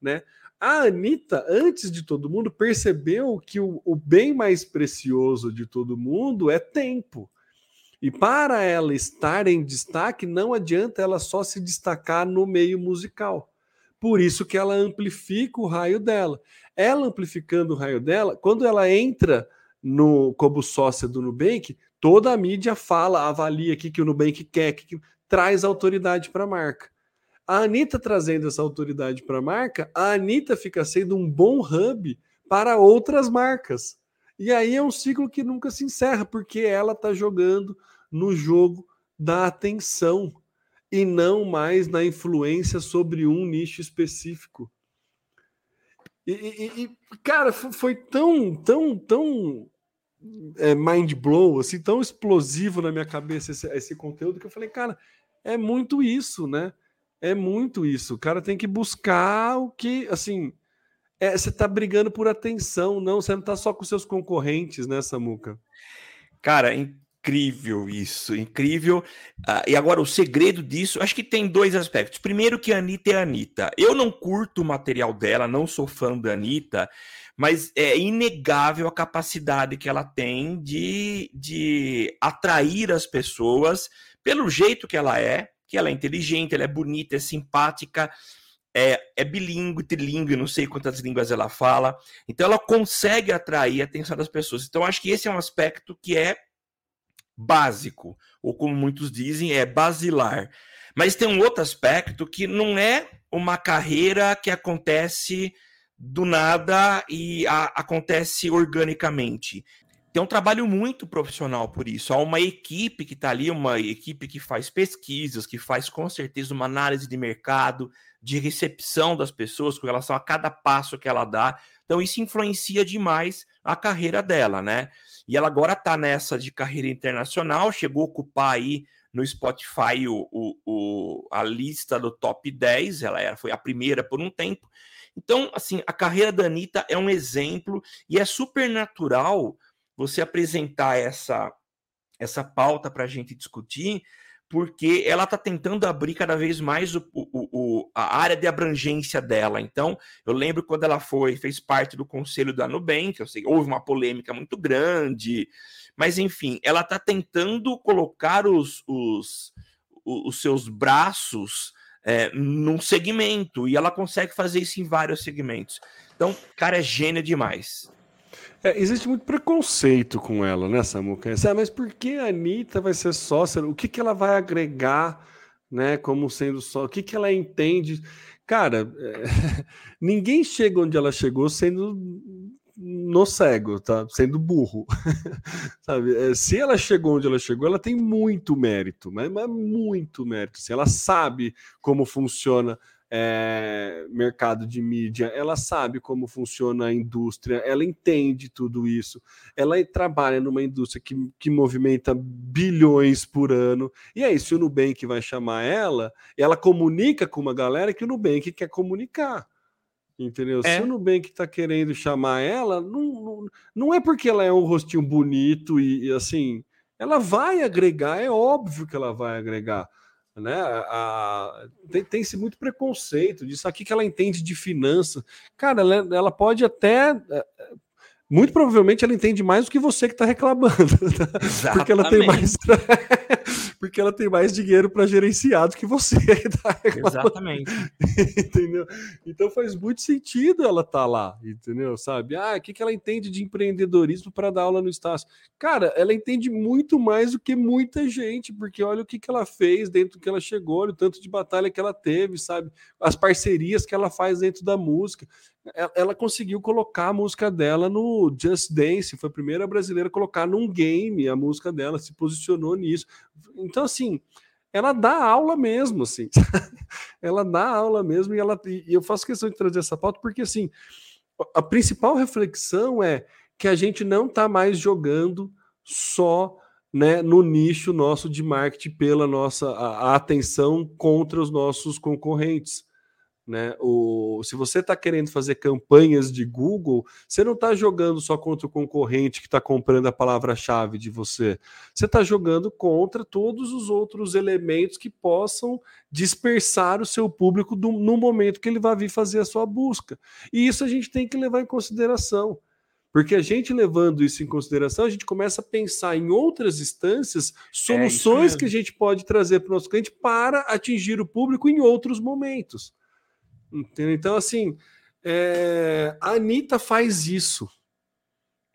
Né? A Anitta, antes de todo mundo, percebeu que o, o bem mais precioso de todo mundo é tempo. E para ela estar em destaque, não adianta ela só se destacar no meio musical. Por isso que ela amplifica o raio dela. Ela amplificando o raio dela, quando ela entra no como sócia do Nubank, toda a mídia fala, avalia o que o Nubank quer, que traz autoridade para a marca. A Anitta trazendo essa autoridade para a marca, a Anitta fica sendo um bom hub para outras marcas. E aí é um ciclo que nunca se encerra, porque ela está jogando no jogo da atenção e não mais na influência sobre um nicho específico. E, e, e cara, foi tão, tão, tão é, mind blow, assim, tão explosivo na minha cabeça esse, esse conteúdo que eu falei, cara, é muito isso, né? É muito isso. O cara tem que buscar o que, assim, é, você tá brigando por atenção, não, você não tá só com seus concorrentes, né, Samuca? Cara, incrível isso, incrível. Uh, e agora, o segredo disso, acho que tem dois aspectos. Primeiro, que a Anitta é a Anitta. Eu não curto o material dela, não sou fã da Anitta, mas é inegável a capacidade que ela tem de, de atrair as pessoas pelo jeito que ela é, que ela é inteligente, ela é bonita, é simpática, é, é bilíngue, trilingue, não sei quantas línguas ela fala. Então ela consegue atrair a atenção das pessoas. Então acho que esse é um aspecto que é básico, ou como muitos dizem, é basilar. Mas tem um outro aspecto que não é uma carreira que acontece do nada e a, acontece organicamente tem um trabalho muito profissional por isso. Há uma equipe que está ali, uma equipe que faz pesquisas, que faz com certeza uma análise de mercado, de recepção das pessoas com relação a cada passo que ela dá. Então, isso influencia demais a carreira dela, né? E ela agora está nessa de carreira internacional, chegou a ocupar aí no Spotify o, o, o, a lista do top 10, ela era, foi a primeira por um tempo. Então, assim, a carreira da Anitta é um exemplo e é super natural você apresentar essa, essa pauta para a gente discutir, porque ela está tentando abrir cada vez mais o, o, o, a área de abrangência dela. Então, eu lembro quando ela foi, fez parte do conselho da Nubank, eu sei, houve uma polêmica muito grande, mas enfim, ela está tentando colocar os, os, os seus braços é, num segmento, e ela consegue fazer isso em vários segmentos. Então, cara, é gênio demais. É, existe muito preconceito com ela, né, Samuca? Ah, mas por que a Anitta vai ser sócia? O que, que ela vai agregar, né, como sendo só? O que, que ela entende? cara, é, (laughs) ninguém chega onde ela chegou sendo no cego, tá? Sendo burro, (laughs) sabe? É, se ela chegou onde ela chegou, ela tem muito mérito, mas, mas muito mérito. Assim, ela sabe como funciona é, mercado de mídia, ela sabe como funciona a indústria, ela entende tudo isso, ela trabalha numa indústria que, que movimenta bilhões por ano, e aí, se o Nubank vai chamar ela, ela comunica com uma galera que o Nubank quer comunicar. Entendeu? É. Se o Nubank está querendo chamar ela, não, não, não, é porque ela é um rostinho bonito e, e assim, ela vai agregar, é óbvio que ela vai agregar né? A, tem, tem-se muito preconceito disso aqui que ela entende de finanças. Cara, ela, ela pode até. É, muito provavelmente ela entende mais do que você que está reclamando. Tá? (laughs) Porque ela tem mais. Porque ela tem mais dinheiro para gerenciar do que você. (laughs) Tá Exatamente. (laughs) entendeu? Então faz muito sentido ela estar tá lá, entendeu? Sabe? Ah, o que, que ela entende de empreendedorismo para dar aula no Estácio? Cara, ela entende muito mais do que muita gente, porque olha o que, que ela fez dentro do que ela chegou, olha o tanto de batalha que ela teve, sabe? As parcerias que ela faz dentro da música ela conseguiu colocar a música dela no Just Dance, foi a primeira brasileira a colocar num game a música dela, se posicionou nisso. Então, assim, ela dá aula mesmo, assim. (laughs) ela dá aula mesmo e, ela, e eu faço questão de trazer essa pauta porque, assim, a principal reflexão é que a gente não está mais jogando só né, no nicho nosso de marketing pela nossa a, a atenção contra os nossos concorrentes. Né? O, se você está querendo fazer campanhas de Google, você não está jogando só contra o concorrente que está comprando a palavra-chave de você. Você está jogando contra todos os outros elementos que possam dispersar o seu público do, no momento que ele vai vir fazer a sua busca. E isso a gente tem que levar em consideração. Porque a gente levando isso em consideração, a gente começa a pensar em outras instâncias, é, soluções é que a gente pode trazer para o nosso cliente para atingir o público em outros momentos. Entendeu? Então, assim, é, a Anitta faz isso.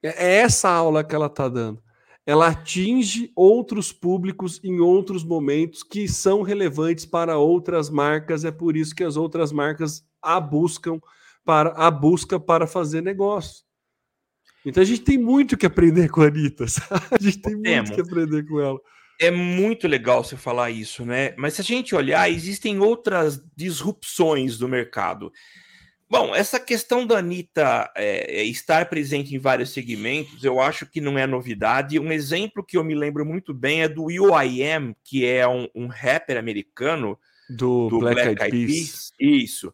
É, é essa aula que ela está dando. Ela atinge outros públicos em outros momentos que são relevantes para outras marcas. É por isso que as outras marcas a buscam para a busca para fazer negócio. Então a gente tem muito que aprender com a Anitta. Sabe? A gente tem muito Temo. que aprender com ela. É muito legal você falar isso, né? Mas se a gente olhar, existem outras disrupções do mercado. Bom, essa questão da Anitta é, é, estar presente em vários segmentos, eu acho que não é novidade. Um exemplo que eu me lembro muito bem é do Will.i.am, que é um, um rapper americano do, do Black, Black Eyed Peas. Isso.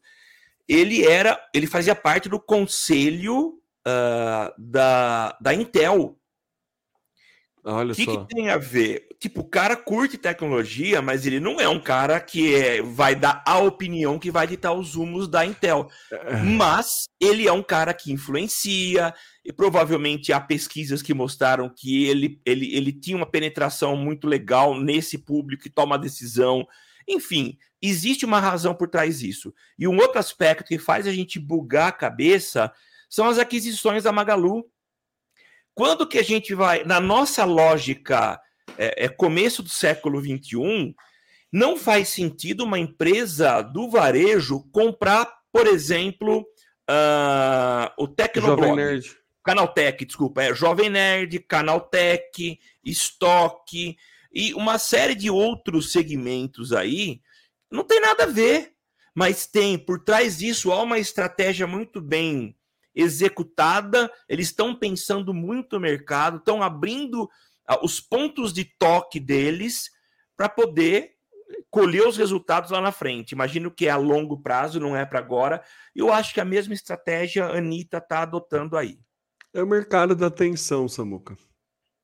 Ele era, ele fazia parte do conselho uh, da, da Intel Olha o que, que, tem a ver? Tipo, o cara curte tecnologia, mas ele não é um cara que é, vai dar a opinião que vai ditar os rumos da Intel. É. Mas ele é um cara que influencia, e provavelmente há pesquisas que mostraram que ele, ele, ele tinha uma penetração muito legal nesse público e toma decisão. Enfim, existe uma razão por trás disso. E um outro aspecto que faz a gente bugar a cabeça são as aquisições da Magalu quando que a gente vai, na nossa lógica, é, é começo do século XXI, não faz sentido uma empresa do varejo comprar, por exemplo, uh, o Tecnoblog. Canaltech, desculpa, é Jovem Nerd, Canaltech, Stock e uma série de outros segmentos aí. Não tem nada a ver, mas tem por trás disso há uma estratégia muito bem executada, eles estão pensando muito no mercado, estão abrindo uh, os pontos de toque deles para poder colher os resultados lá na frente. Imagino que é a longo prazo, não é para agora. Eu acho que a mesma estratégia a Anitta está adotando aí. É o mercado da atenção, Samuca.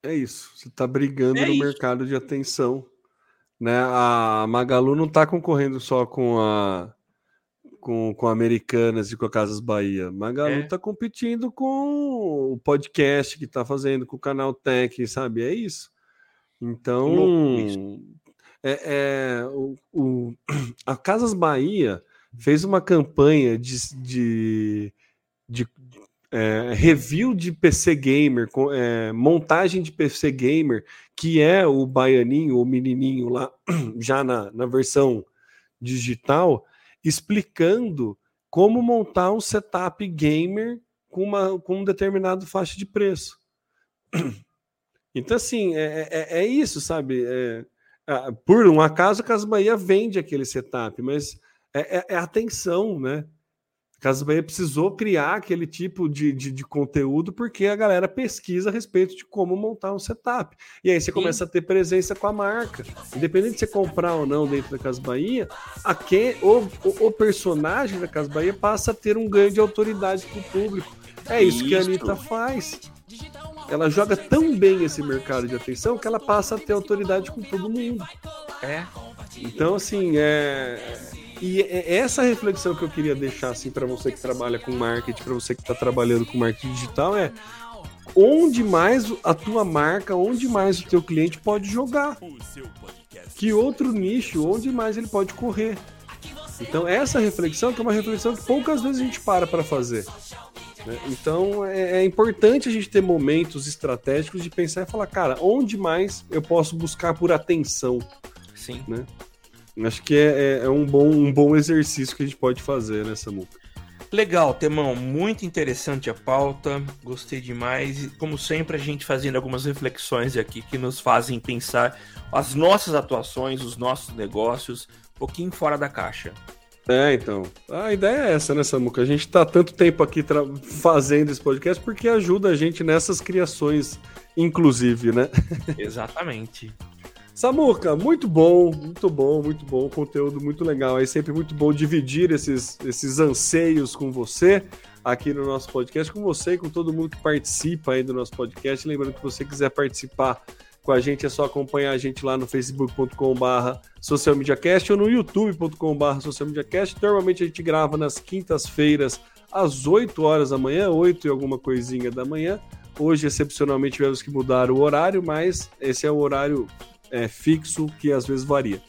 É isso. Você está brigando é no isso. mercado de atenção. Né? A Magalu não está concorrendo só com a com, com Americanas e com a Casas Bahia. Magalu é. tá competindo com o podcast que tá fazendo, com o canal Tech, sabe? É isso. Então, é, é o, o, (clears throat) a Casas Bahia fez uma campanha de, de, de é, review de PC Gamer, com, é, montagem de PC Gamer, que é o baianinho, o menininho lá, (clears throat) já na, na versão digital, explicando como montar um setup gamer com, uma, com um determinado faixa de preço. (clears throat) Então, assim, é, é, é isso, sabe? É, é, por um acaso, a Casa Bahia vende aquele setup, mas é, é, é atenção, né? Casa Bahia precisou criar aquele tipo de, de, de, conteúdo porque a galera pesquisa a respeito de como montar um setup. E aí você começa a ter presença com a marca. Independente de você comprar ou não dentro da Casa Bahia, aqui, o, o, o personagem da Casa Bahia passa a ter um ganho de autoridade com o público. É isso, isso. que a Anitta faz. Ela joga tão bem esse mercado de atenção que ela passa a ter autoridade com todo mundo. É. Então, assim, é e é, é essa reflexão que eu queria deixar assim para você que trabalha com marketing, para você que está trabalhando com marketing digital é onde mais a tua marca, onde mais o teu cliente pode jogar. Que outro nicho, onde mais ele pode correr. Então essa reflexão que é uma reflexão que poucas vezes a gente para para fazer. Né? Então é, é, importante a gente ter momentos estratégicos de pensar e falar, cara, onde mais eu posso buscar por atenção? Sim. Né? Acho que é, é, é, um, bom, um bom exercício que a gente pode fazer né, multa. Legal, Temão, muito interessante a pauta, gostei demais. E, como sempre, a gente fazendo algumas reflexões aqui que nos fazem pensar as nossas atuações, os nossos negócios, um pouquinho fora da caixa. É, então. A ideia é essa, né, Samuca? A gente tá tanto tempo aqui fazendo esse podcast porque ajuda a gente nessas criações, inclusive, né? (laughs) Exatamente. Samuca, muito bom, muito bom, muito bom, conteúdo muito legal. É sempre muito bom dividir esses, esses anseios com você aqui no nosso podcast, com você e com todo mundo que participa aí do nosso podcast. Lembrando que você quiser participar com a gente, é só acompanhar a gente lá no facebook.com/barra socialmediacast ou no youtube.com/barra socialmediacast. Normalmente a gente grava nas quintas-feiras às 8 horas da manhã, 8 e alguma coisinha da manhã. Hoje, excepcionalmente, tivemos que mudar o horário, mas esse é o horário é, fixo que às vezes varia.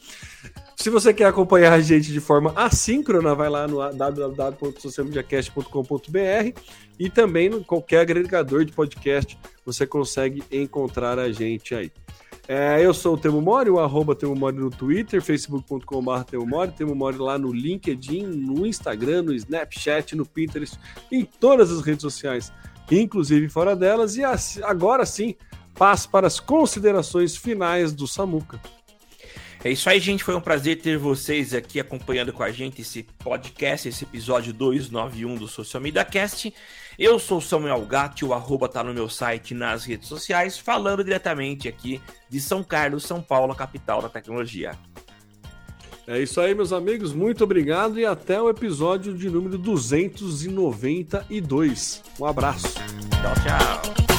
Se você quer acompanhar a gente de forma assíncrona, vai lá no www.socialmediacast.com.br e também no qualquer agregador de podcast você consegue encontrar a gente aí. É, eu sou o Temo Mori, o arroba Temo Mori no Twitter, facebook.com.br Temo Mori, Temo Mori lá no LinkedIn, no Instagram, no Snapchat, no Pinterest, em todas as redes sociais, inclusive fora delas. E agora sim, passo para as considerações finais do Samuca. É isso aí, gente. Foi um prazer ter vocês aqui acompanhando com a gente esse podcast, esse episódio 291 do Social Media Cast. Eu sou Samuel Gatti, o arroba tá no meu site nas redes sociais, falando diretamente aqui de São Carlos, São Paulo, capital da tecnologia. É isso aí, meus amigos. Muito obrigado e até o episódio de número 292. Um abraço. Tchau, tchau.